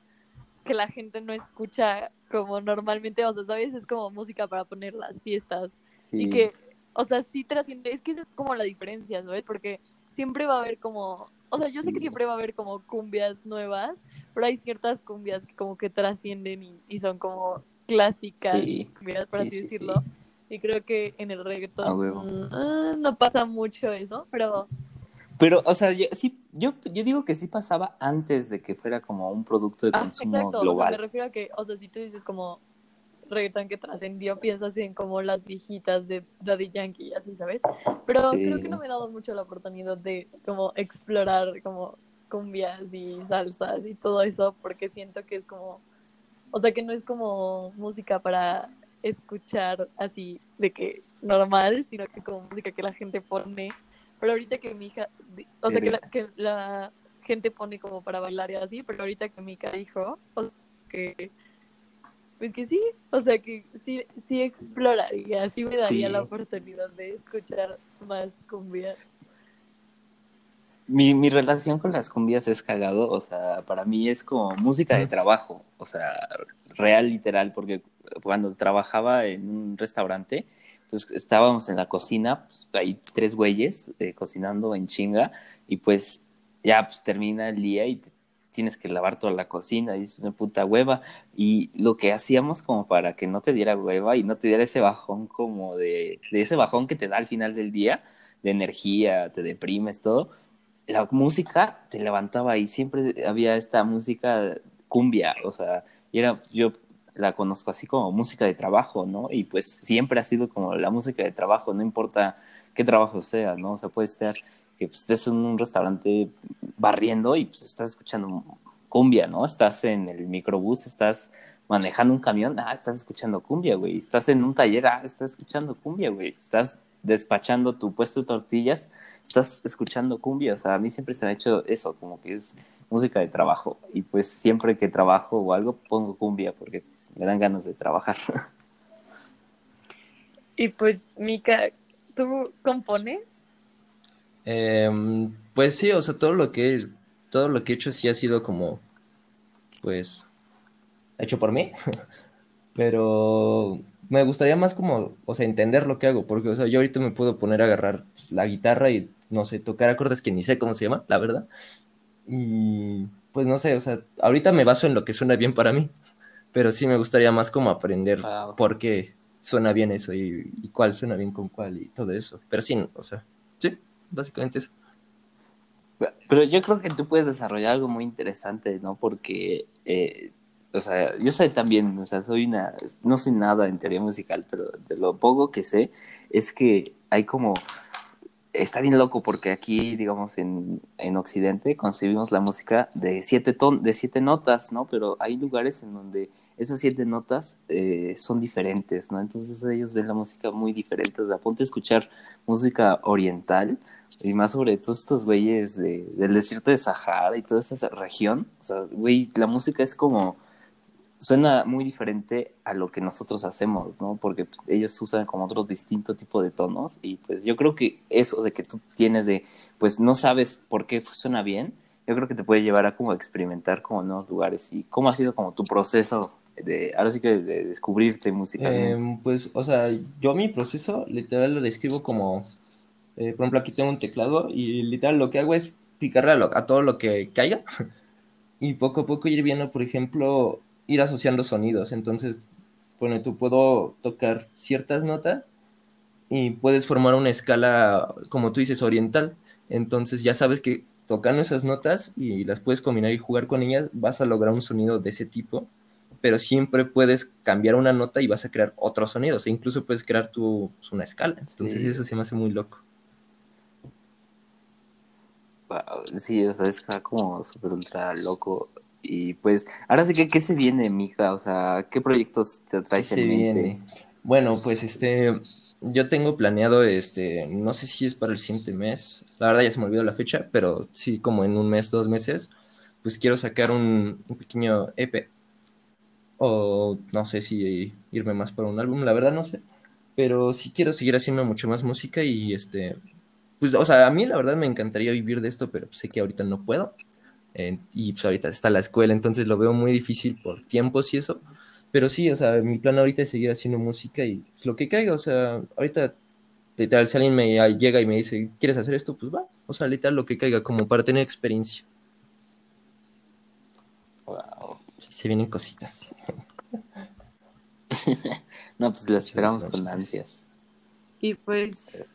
que la gente no escucha como normalmente, o sea, ¿sabes? Es como música para poner las fiestas y sí. que, o sea, sí trasciende, es que esa es como la diferencia, ¿sabes? Porque siempre va a haber como, o sea, yo sé que siempre va a haber como cumbias nuevas, pero hay ciertas cumbias que como que trascienden y, y son como clásicas Sí, cumbias, por sí, así sí, decirlo. Y creo que en el reggaetón mm, ah, no pasa mucho eso, pero Pero, o sea, yo, sí, yo, yo digo que sí pasaba antes de que fuera como un producto de ah, consumo exacto, o sea, me refiero a que, o sea, si tú dices como reggaetón que trascendió, piensas en como las viejitas de Daddy Yankee así, ¿sabes? Pero Sí. creo que no me he dado mucho la oportunidad de como explorar como cumbias y salsas y todo eso, porque siento que es como, o sea, que no es como música para escuchar así de que normal, sino que es como música que la gente pone. Pero ahorita que mi hija, o sea, que la, que la gente pone como para bailar y así, pero ahorita que mi hija dijo, o sea, que pues que sí, o sea que sí, sí exploraría, sí me daría Sí. la oportunidad de escuchar más cumbia. Mi, mi relación con las cumbias es cagado, o sea, para mí es como música de trabajo, o sea, real, literal, porque cuando trabajaba en un restaurante, pues estábamos en la cocina, pues hay tres güeyes eh, cocinando en chinga y pues ya pues termina el día y tienes que lavar toda la cocina y es una puta hueva. Y lo que hacíamos como para que no te diera hueva y no te diera ese bajón como de, de ese bajón que te da al final del día, de energía, te deprimes, todo, la música te levantaba y siempre había esta música cumbia, o sea, era, yo la conozco así como música de trabajo, ¿no? Y pues siempre ha sido como la música de trabajo, no importa qué trabajo sea, ¿no? O sea, puede estar que pues, estés en un restaurante barriendo y pues estás escuchando cumbia, ¿no? Estás en el microbús, estás manejando un camión, ah, estás escuchando cumbia, güey. Estás en un taller, ah, estás escuchando cumbia, güey. Estás despachando tu puesto de tortillas, estás escuchando cumbia. O sea, a mí siempre se me ha hecho eso, como que es música de trabajo. Y pues siempre que trabajo o algo pongo cumbia porque pues, me dan ganas de trabajar. Y pues, Mika, ¿tú compones? Em, pues sí, o sea, todo lo que todo lo que he hecho sí ha sido como, pues, hecho por mí. Pero me gustaría más como, o sea, entender lo que hago, porque, o sea, yo ahorita me puedo poner a agarrar la guitarra y, no sé, tocar acordes que ni sé cómo se llama, la verdad. Y pues no sé, o sea, ahorita me baso en lo que suena bien para mí, pero sí me gustaría más como aprender por qué suena bien eso y, cuál suena bien con cuál y todo eso. Pero sí, o sea, sí, básicamente eso. Pero yo creo que tú puedes desarrollar algo muy interesante, ¿no? Porque, eh, o sea, yo sé también, o sea, soy una, no sé nada en teoría musical, pero de lo poco que sé es que hay como está bien loco porque aquí, digamos, en, en Occidente concebimos la música de siete, ton de siete notas, ¿no? Pero hay lugares en donde esas siete notas eh, son diferentes, ¿no? Entonces ellos ven la música muy diferente. O sea, ponte a escuchar música oriental y más sobre todos estos güeyes de, del desierto de Sahara y toda esa región. O sea, güey, la música es como suena muy diferente a lo que nosotros hacemos, ¿no? Porque pues, ellos usan como otro distinto tipo de tonos y pues yo creo que eso de que tú tienes de, pues no sabes por qué suena bien, yo creo que te puede llevar a como experimentar como nuevos lugares y cómo ha sido como tu proceso de, ahora sí que de descubrirte musicalmente. Em, pues, o sea, yo mi proceso literal lo describo como, eh, por ejemplo, aquí tengo un teclado y literal lo que hago es picarle a, a todo lo que caiga y poco a poco ir viendo, por ejemplo, ir asociando sonidos. Entonces, bueno, tú puedo tocar ciertas notas y puedes formar una escala, como tú dices, oriental. Entonces ya sabes que tocando esas notas y las puedes combinar y jugar con ellas, vas a lograr un sonido de ese tipo, pero siempre puedes cambiar una nota y vas a crear otros sonidos, e incluso puedes crear tu, una escala. Entonces eso se me hace muy loco. Sí, o sea, es como súper ultra loco y pues, ahora sí que, ¿qué se viene, mija? O sea, ¿qué proyectos te traes en mente? Bueno, pues este, yo tengo planeado, este, no sé si es para el siguiente mes, la verdad ya se me olvidó la fecha, pero sí, como en un mes, dos meses, pues quiero sacar un, un pequeño EP. O no sé si irme más por un álbum, la verdad no sé. Pero sí quiero seguir haciendo mucho más música y este, pues, o sea, a mí la verdad me encantaría vivir de esto, pero sé que ahorita no puedo y pues ahorita está la escuela, entonces lo veo muy difícil por tiempos y eso. Pero sí, o sea, mi plan ahorita es seguir haciendo música y pues, lo que caiga, o sea, ahorita literal, si alguien me llega y me dice, ¿quieres hacer esto? Pues va, o sea, literal lo que caiga, como para tener experiencia. Wow. se vienen cositas. no, pues las esperamos con ansias. Y pues,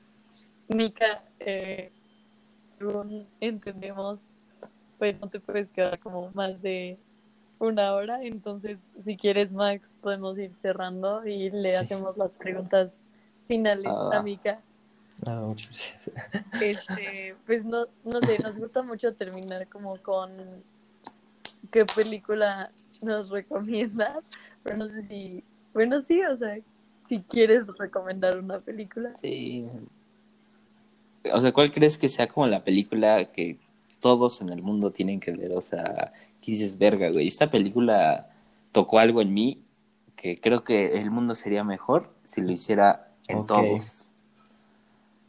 Nika, eh, según entendemos, pues no te puedes quedar como más de una hora. Entonces, si quieres, Max, podemos ir cerrando y le hacemos las preguntas finales a Mika. Ah, muchas gracias. Este, pues no, no sé, nos gusta mucho terminar como con qué película nos recomiendas, pero no sé si, bueno, sí, o sea, si quieres recomendar una película. Sí. O sea, ¿cuál crees que sea como la película que todos en el mundo tienen que ver, o sea, ¿qué dices, verga, güey, esta película tocó algo en mí que creo que el mundo sería mejor si lo hiciera en todos.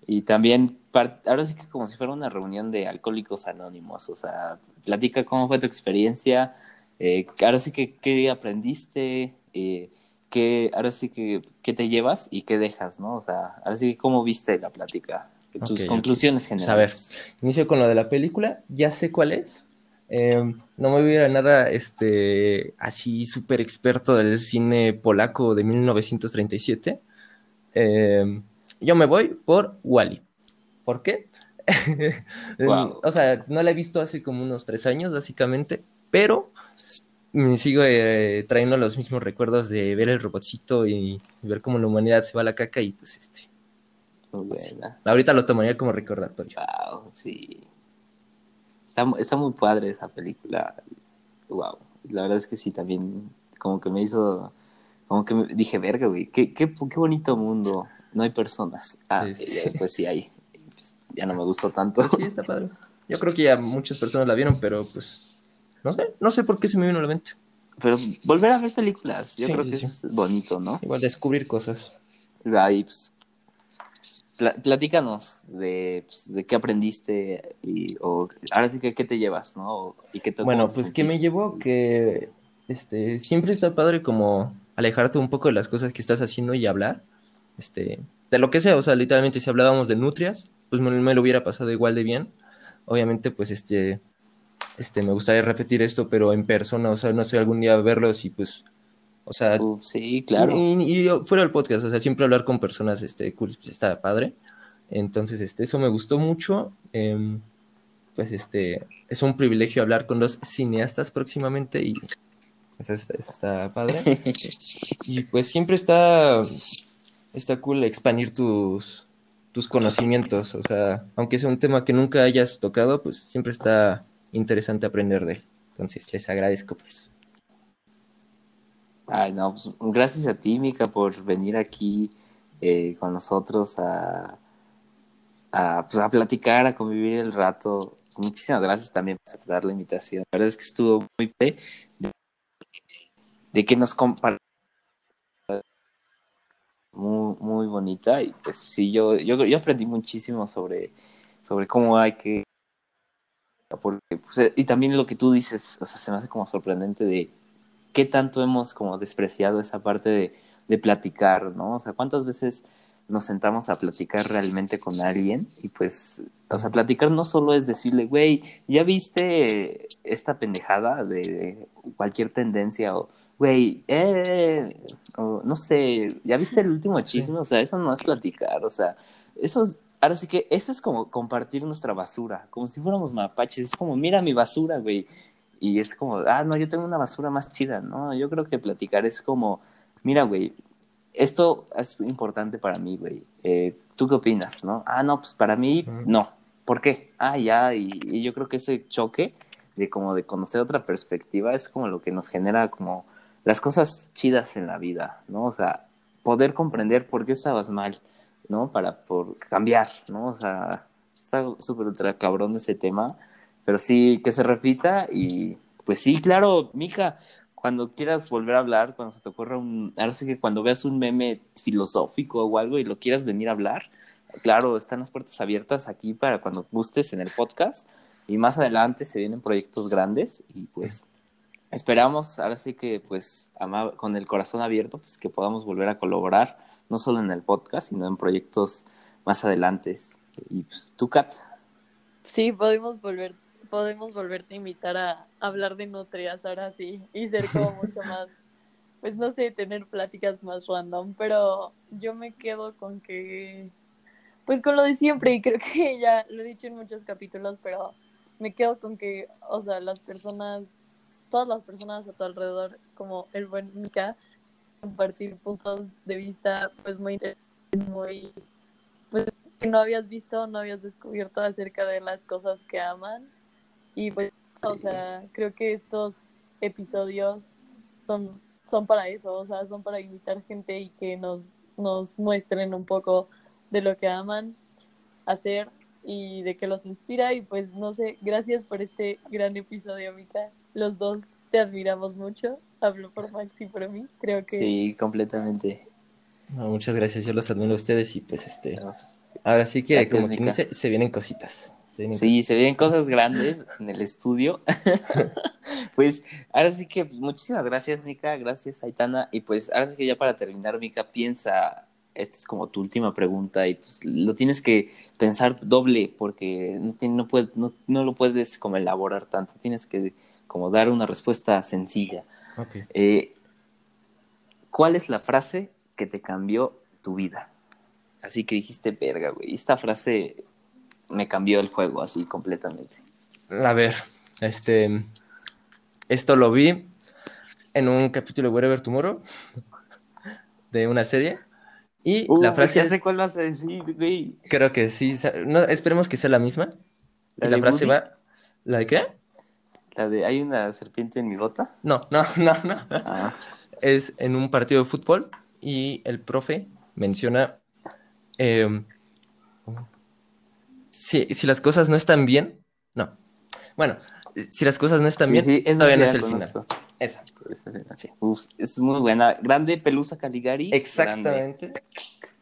Y también, ahora sí que como si fuera una reunión de alcohólicos anónimos, o sea, platica cómo fue tu experiencia, eh, ahora sí que qué aprendiste, eh, qué, ahora sí que, qué te llevas y qué dejas, ¿no? O sea, ahora sí que, ¿cómo viste la plática? Tus conclusiones Pues, generales. a ver, inicio con lo de la película, ya sé cuál es. Eh, no me voy a ir a nada este, así súper experto del cine polaco de 1937. Eh, yo me voy por Wally. ¿Por qué? Guau. O sea, no la he visto hace como unos tres años, básicamente, pero me sigo eh, trayendo los mismos recuerdos de ver el robotcito y, y ver cómo la humanidad se va a la caca y pues este, Muy buena. ahorita lo tomaría como recordatorio. Wow, sí. Está, está muy padre esa película. Wow. La verdad es que sí, también como que me hizo, como que me- dije, verga, güey, qué, qué, qué bonito mundo. No hay personas. Ah, Sí, y sí. hay. Pues, ya no me gustó tanto. Pues sí, está padre. Yo creo que ya muchas personas la vieron, pero pues no sé, no sé por qué se me vino a la mente. Pero volver a ver películas, yo Sí, creo que es bonito, ¿no? Igual descubrir cosas. Ahí, pues, pla- platícanos de, pues, de qué aprendiste y, o ahora sí que qué te llevas, ¿no? O- y qué te, Bueno, pues que me llevó que este siempre está padre como alejarte un poco de las cosas que estás haciendo y hablar. Este, de lo que sea, o sea, literalmente si hablábamos de nutrias, pues me, me lo hubiera pasado igual de bien. Obviamente, pues este este me gustaría repetir esto, pero en persona, o sea, no sé, algún día verlos y pues o sea, Uf, sí, claro. Y, y yo- fuera del podcast, o sea, siempre hablar con personas, este, cool, pues, está padre. Entonces, este, eso me gustó mucho. Em, pues, este, es un privilegio hablar con los cineastas próximamente y eso está, eso está padre. Y pues siempre está, está cool expandir tus, tus conocimientos, o sea, aunque sea un tema que nunca hayas tocado, pues siempre está interesante aprender de él. Entonces, les agradezco, pues. Ay, no, pues gracias a ti, Mica, por venir aquí eh, con nosotros a, pues, a platicar, a convivir el rato. Pues, muchísimas gracias también por aceptar la invitación. La verdad es que estuvo muy de, de que nos compartamos muy, muy bonita y pues sí, yo, yo, yo aprendí muchísimo sobre, sobre cómo hay que porque, pues, y también lo que tú dices, o sea, se me hace como sorprendente de qué tanto hemos como despreciado esa parte de, de platicar, ¿no? O sea, cuántas veces nos sentamos a platicar realmente con alguien y pues, o sea, platicar no solo es decirle, güey, ¿ya viste esta pendejada de cualquier tendencia o, güey, eh, o no sé, ¿ya viste el último chisme? O sea, eso no es platicar, o sea, eso es, ahora sí que eso es como compartir nuestra basura, como si fuéramos mapaches, es como, mira mi basura, güey, y es como, ah, no, yo tengo una basura más chida, ¿no? Yo creo que platicar es como, mira, güey, esto es importante para mí, güey. Eh, ¿Tú qué opinas, no? Ah, no, pues para mí, no. ¿Por qué? Ah, ya, y, y yo creo que ese choque de como de conocer otra perspectiva es como lo que nos genera como las cosas chidas en la vida, ¿no? O sea, poder comprender por qué estabas mal, ¿no? Para por cambiar, ¿no? O sea, está súper ultra cabrón ese tema, pero sí que se repita y pues sí, claro, mija, cuando quieras volver a hablar, cuando se te ocurra un, ahora sí que cuando veas un meme filosófico o algo y lo quieras venir a hablar, claro, están las puertas abiertas aquí para cuando gustes en el podcast y más adelante se vienen proyectos grandes y pues esperamos, ahora sí que pues con el corazón abierto, pues que podamos volver a colaborar, no solo en el podcast, sino en proyectos más adelante. Y pues tú, Kat, Sí, podemos volver, podemos volverte a invitar a hablar de nutrias ahora sí y ser como mucho más, pues no sé, tener pláticas más random, pero yo me quedo con que, pues con lo de siempre y creo que ya lo he dicho en muchos capítulos, pero me quedo con que, o sea, las personas, todas las personas a tu alrededor, como el buen Mika, compartir puntos de vista, pues muy interesantes, muy, pues que no habías visto, no habías descubierto acerca de las cosas que aman. Y pues, o sea, creo que estos episodios son, son para eso, o sea, son para invitar gente y que nos, nos muestren un poco de lo que aman hacer y de qué los inspira. Y pues, no sé, gracias por este gran episodio, Mika. Los dos te admiramos mucho. Hablo por Max y por mí. Creo que sí, completamente. No, muchas gracias, yo los admiro a ustedes y pues este, ahora sí que Gracias, como quien Mica. dice, se vienen cositas. Sí, se ven cosas grandes en el estudio. pues ahora sí que muchísimas gracias, Mica. Gracias, Aitana. Y pues ahora sí que ya para terminar, Mica, piensa esta es como tu última pregunta y pues lo tienes que pensar doble porque no, no, no, no, lo puedes como elaborar tanto, tienes que como dar una respuesta sencilla. Eh, ¿Cuál es la frase que te cambió tu vida? Así que dijiste, verga, güey, esta frase me cambió el juego así completamente. A ver, este, esto lo vi en un capítulo de Wherever Tomorrow de una serie y la frase. Ya sé cuál vas a decir, güey. Creo que sí. No, esperemos que sea la misma. ¿La, la frase va. ¿La de qué? ¿La de hay una serpiente en mi bota? No, no, no, no. Ah. Es en un partido de fútbol y el profe menciona. Em, si, si, las cosas no están bien. No. Bueno, si las cosas no están bien, todavía no es el final. Esa. es muy buena. Grande Pelusa Caligari. Exactamente.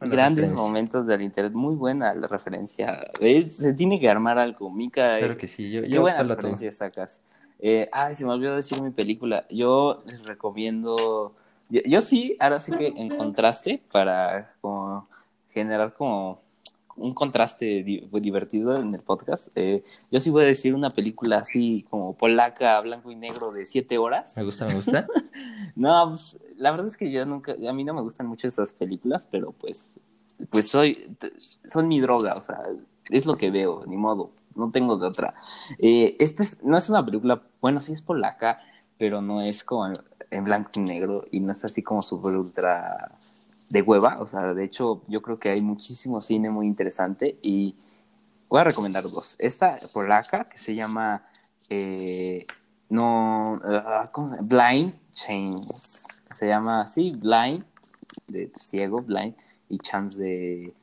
Grandes momentos del internet. Muy buena la referencia. Se tiene que armar algo. Mica. Claro que sí. Yo, qué buena referencia sacas. Eh, ah, se me olvidó decir mi película. Yo les recomiendo. Yo, sí, ahora sí que en contraste para como generar como un contraste divertido en el podcast. Eh, yo sí voy a decir una película así como polaca, blanco y negro de siete horas. Me gusta, me gusta. no, pues, la verdad es que yo nunca, a mí no me gustan mucho esas películas, pero pues, pues soy, son mi droga, o sea, es lo que veo, ni modo, no tengo de otra. Eh, esta no es una película, bueno, sí es polaca, pero no es como en blanco y negro y no es así como súper ultra de hueva, o sea, de hecho yo creo que hay muchísimo cine muy interesante y voy a recomendar dos. Esta polaca que se llama eh, no ah, Blind Chains, se llama así Blind de ciego, blind y chance de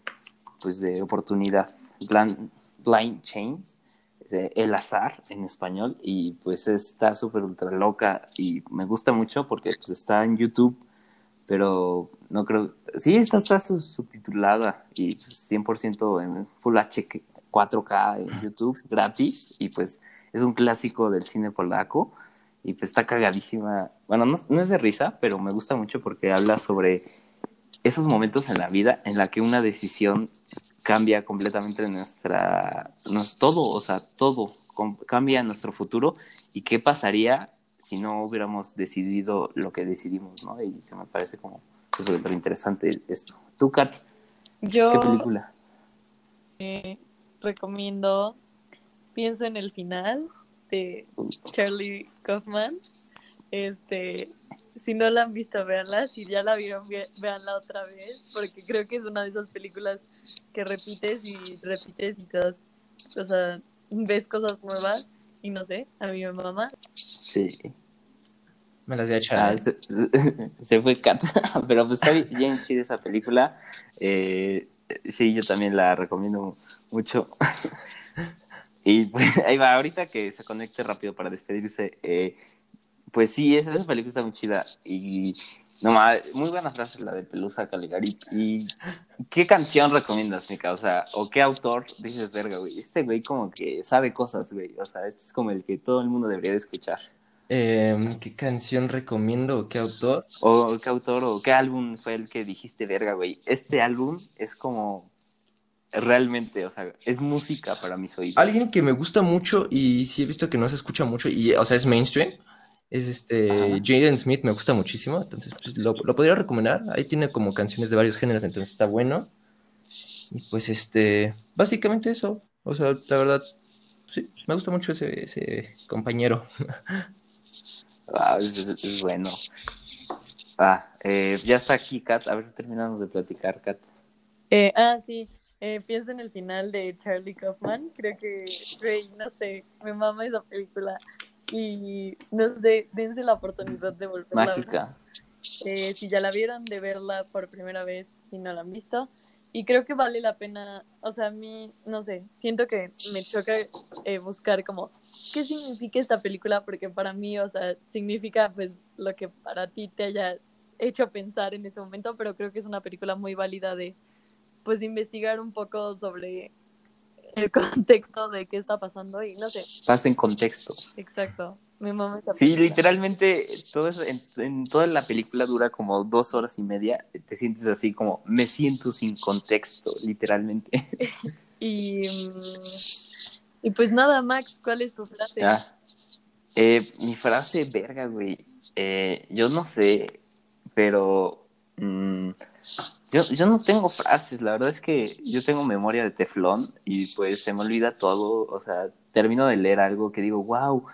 pues de oportunidad, Blind, blind Chains, el azar en español y pues está súper ultra loca y me gusta mucho porque pues está en YouTube pero no creo, sí, está, está subtitulada y 100% pues, en Full H 4K en YouTube, gratis, y pues es un clásico del cine polaco, y pues está cagadísima, bueno, no, no es de risa, pero me gusta mucho porque habla sobre esos momentos en la vida en la que una decisión cambia completamente nuestra, todo, o sea, todo cambia nuestro futuro y qué pasaría si no hubiéramos decidido lo que decidimos, ¿no? Y se me parece como súper interesante esto. ¿Tú, Kat? Yo ¿Qué película? Eh, recomiendo Pienso en el final de Charlie Kaufman. Este, si no la han visto, véanla. Si ya la vieron, véanla otra vez, porque creo que es una de esas películas que repites y repites y todas, o sea, ves cosas nuevas y no sé, a mi mamá. Sí. Me las voy a echar. Ah, se, fue Kat, pero pues está bien chida esa película. Eh, sí, yo también la recomiendo mucho. y pues ahí va, ahorita que se conecte rápido para despedirse. Eh, pues sí, esa, esa, película está muy chida. Y no muy buena frase la de Pelusa Caligari. ¿Y qué canción recomiendas, Mica? O sea, o qué autor dices, verga, güey? Este güey como que sabe cosas, güey. O sea, este es como el que todo el mundo debería de escuchar. Em, ¿Qué canción recomiendo o qué autor? O qué autor o qué álbum fue el que dijiste, verga, güey. Este álbum es como realmente, o sea, es música para mis oídos. Alguien que me gusta mucho y sí he visto que no se escucha mucho y, o sea, es mainstream es este Jaden Smith, me gusta muchísimo, entonces pues, lo, podría recomendar. Ahí tiene como canciones de varios géneros, entonces está bueno. Y pues este, básicamente eso. O sea, la verdad, sí, me gusta mucho ese, ese compañero. Ah, es, bueno. Ah, eh, ya está aquí, Kat. A ver, terminamos de platicar, Kat. Eh, ah, sí. Eh, pienso en el final de Charlie Kaufman. Creo que, no sé, me mama esa película. Y no sé, dense la oportunidad de volverla Mágica. Eh, si ya la vieron, de verla por primera vez, si no la han visto. Y creo que vale la pena, o sea, a mí, no sé, siento que me choca eh, buscar como, ¿qué significa esta película? Porque para mí, o sea, significa pues lo que para ti te haya hecho pensar en ese momento, pero creo que es una película muy válida de, pues, investigar un poco sobre el contexto de qué está pasando y no sé, Pasa en contexto. exacto. Mi mamá esa Sí, literalmente, todo eso, en, en toda la película dura como dos horas y media. Te sientes así como, me siento sin contexto, literalmente. Y, y pues nada, Max, ¿cuál es tu frase? Ah, eh, mi frase, verga, güey. Eh, yo no sé, pero mm, yo, yo no tengo frases. La verdad es que yo tengo memoria de teflón y pues se me olvida todo. O sea, termino de leer algo que digo, wow,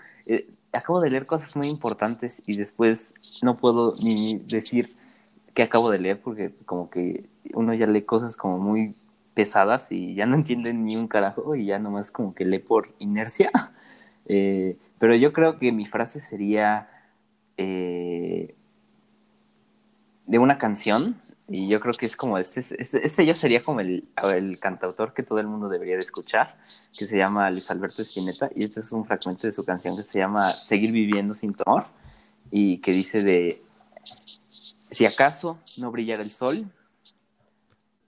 acabo de leer cosas muy importantes y después no puedo ni decir que acabo de leer porque como que uno ya lee cosas como muy pesadas y ya no entiende ni un carajo y ya nomás como que lee por inercia. Eh, pero yo creo que mi frase sería eh, de una canción y yo creo que es como este, este, este ya sería como el, el, cantautor que todo el mundo debería de escuchar, que se llama Luis Alberto Spinetta y este es un fragmento de su canción que se llama Seguir viviendo sin temor y que dice de si acaso no brillara el sol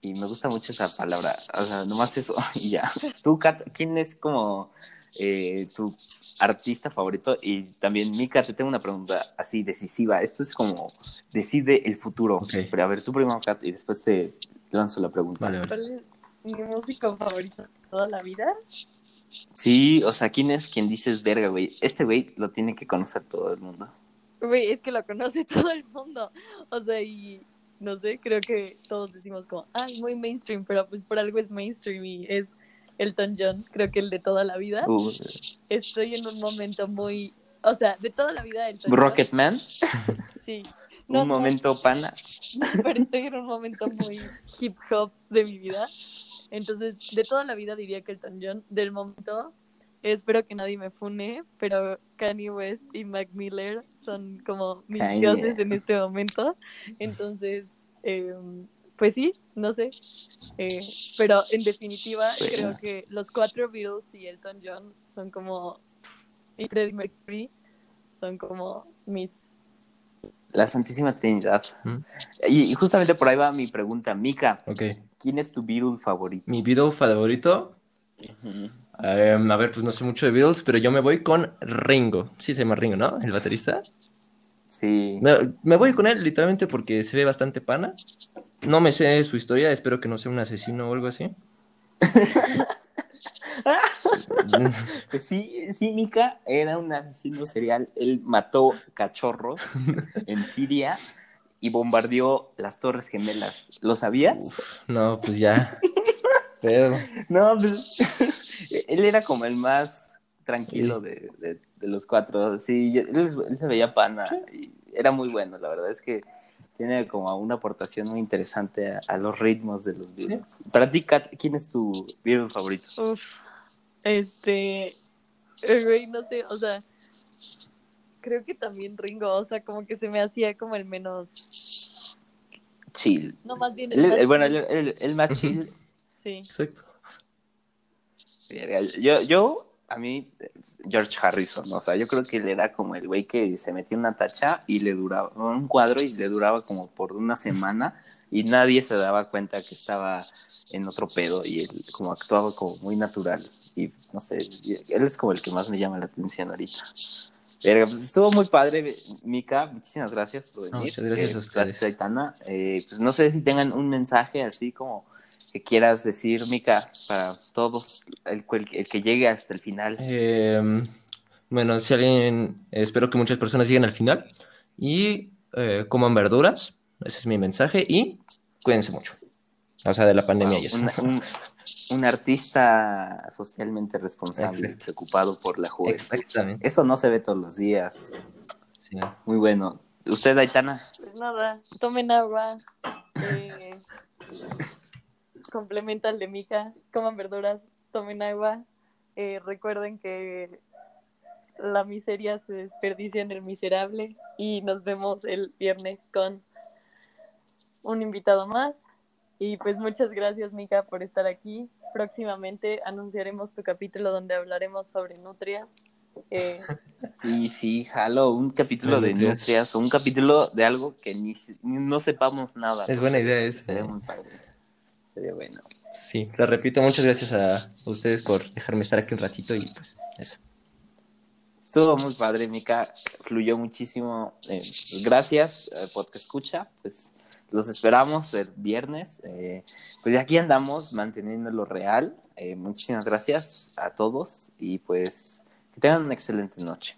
y me gusta mucho esa palabra, o sea, nomás eso y ya. ¿Tú, quién es como eh, tu artista favorito? Y también, Mika, te tengo una pregunta así decisiva. Esto es como decide el futuro. Okay. Pero a ver, tú primero, Kat, y después te lanzo la pregunta. Vale, vale. ¿Cuál es mi músico favorito de toda la vida? Sí, o sea, ¿quién es quien dices verga, güey? Este güey lo tiene que conocer todo el mundo. Güey, es que lo conoce todo el mundo. O sea, y no sé, creo que todos decimos como, ay, muy mainstream, pero pues por algo es mainstream y es Elton John, creo que el de toda la vida. Uh, Estoy en un momento muy, o sea, de toda la vida Elton Rocketman. Sí. un momento pana. pero estoy en un momento muy hip hop de mi vida. Entonces, de toda la vida diría que Elton John, del momento, espero que nadie me fune, pero Kanye West y Mac Miller son como mis Kanye. dioses en este momento. Entonces, eh, pues sí, no sé. Eh, pero en definitiva, Bueno. creo que los cuatro Beatles y Elton John son como. Y Freddie Mercury son como mis. La Santísima Trinidad. ¿Mm? Y, y justamente por ahí va mi pregunta. Mika. ¿quién es tu Beatle favorito? Mi Beatle favorito. eh, a ver, pues no sé mucho de Beatles, pero yo me voy con Ringo. Sí se llama Ringo, ¿no? El baterista. Sí. Me, me voy con él literalmente porque se ve bastante pana. No me sé su historia, espero que no sea un asesino o algo así. Sí, sí, Mika era un asesino serial. Él mató cachorros en Siria y bombardeó las Torres Gemelas. ¿Lo sabías? Uf, no, pues ya. Pero, No, pues, él era como el más tranquilo de, de- de los cuatro. Sí, yo- él, él se veía pana y era muy bueno. La verdad es que tiene como una aportación muy interesante a, a los ritmos de los Beatles. Para ti, Kat, ¿quién es tu Beatle favorito? Uf, este, eh, güey, no sé, o sea, creo que también Ringo, o sea, como que se me hacía como el menos, Chill. no, más bien el más bueno, chill. el, el- el más chill sí, exacto. Yo, yo, a mí, George Harrison, o sea, yo creo que él era como el güey que se metía una tacha y le duraba, un cuadro y le duraba como por una semana y nadie se daba cuenta que estaba en otro pedo y él como actuaba como muy natural y no sé, él es como el que más me llama la atención ahorita. Verga, pues estuvo muy padre, Mika, muchísimas gracias por venir. No, muchas gracias Eh, a ustedes. Gracias, Aitana. Eh, pues no sé si tengan un mensaje así como que quieras decir, Mika, para todos, el, el- el que llegue hasta el final. Eh, bueno, si alguien, espero que muchas personas lleguen al final y eh, coman verduras, ese es mi mensaje, y cuídense mucho. O sea, de la pandemia y eso. un, un- un artista socialmente responsable, Exacto. preocupado por la juventud. Exactamente. Eso no se ve todos los días. Sí. Muy bueno. ¿Usted, Aitana? pues nada, tomen agua, eh, complementa el de Mica, coman verduras, tomen agua, eh, recuerden que la miseria se desperdicia en el miserable y nos vemos el viernes con un invitado más. Y pues muchas gracias, Mica, por estar aquí. Próximamente anunciaremos tu capítulo donde hablaremos sobre nutrias. Eh, Sí, sí, jalo, un capítulo De de nutrias. un capítulo de algo que ni, no sepamos nada. Es buena idea ese. Sería muy padre. Sería bueno. Sí, lo repito, muchas gracias a ustedes por dejarme estar aquí un ratito y pues eso. Estuvo muy padre, Mica, fluyó muchísimo. Eh, gracias eh, por que escucha, pues los esperamos el viernes. Eh, pues aquí andamos manteniendo lo real. muchísimas gracias a todos y pues que tengan una excelente noche.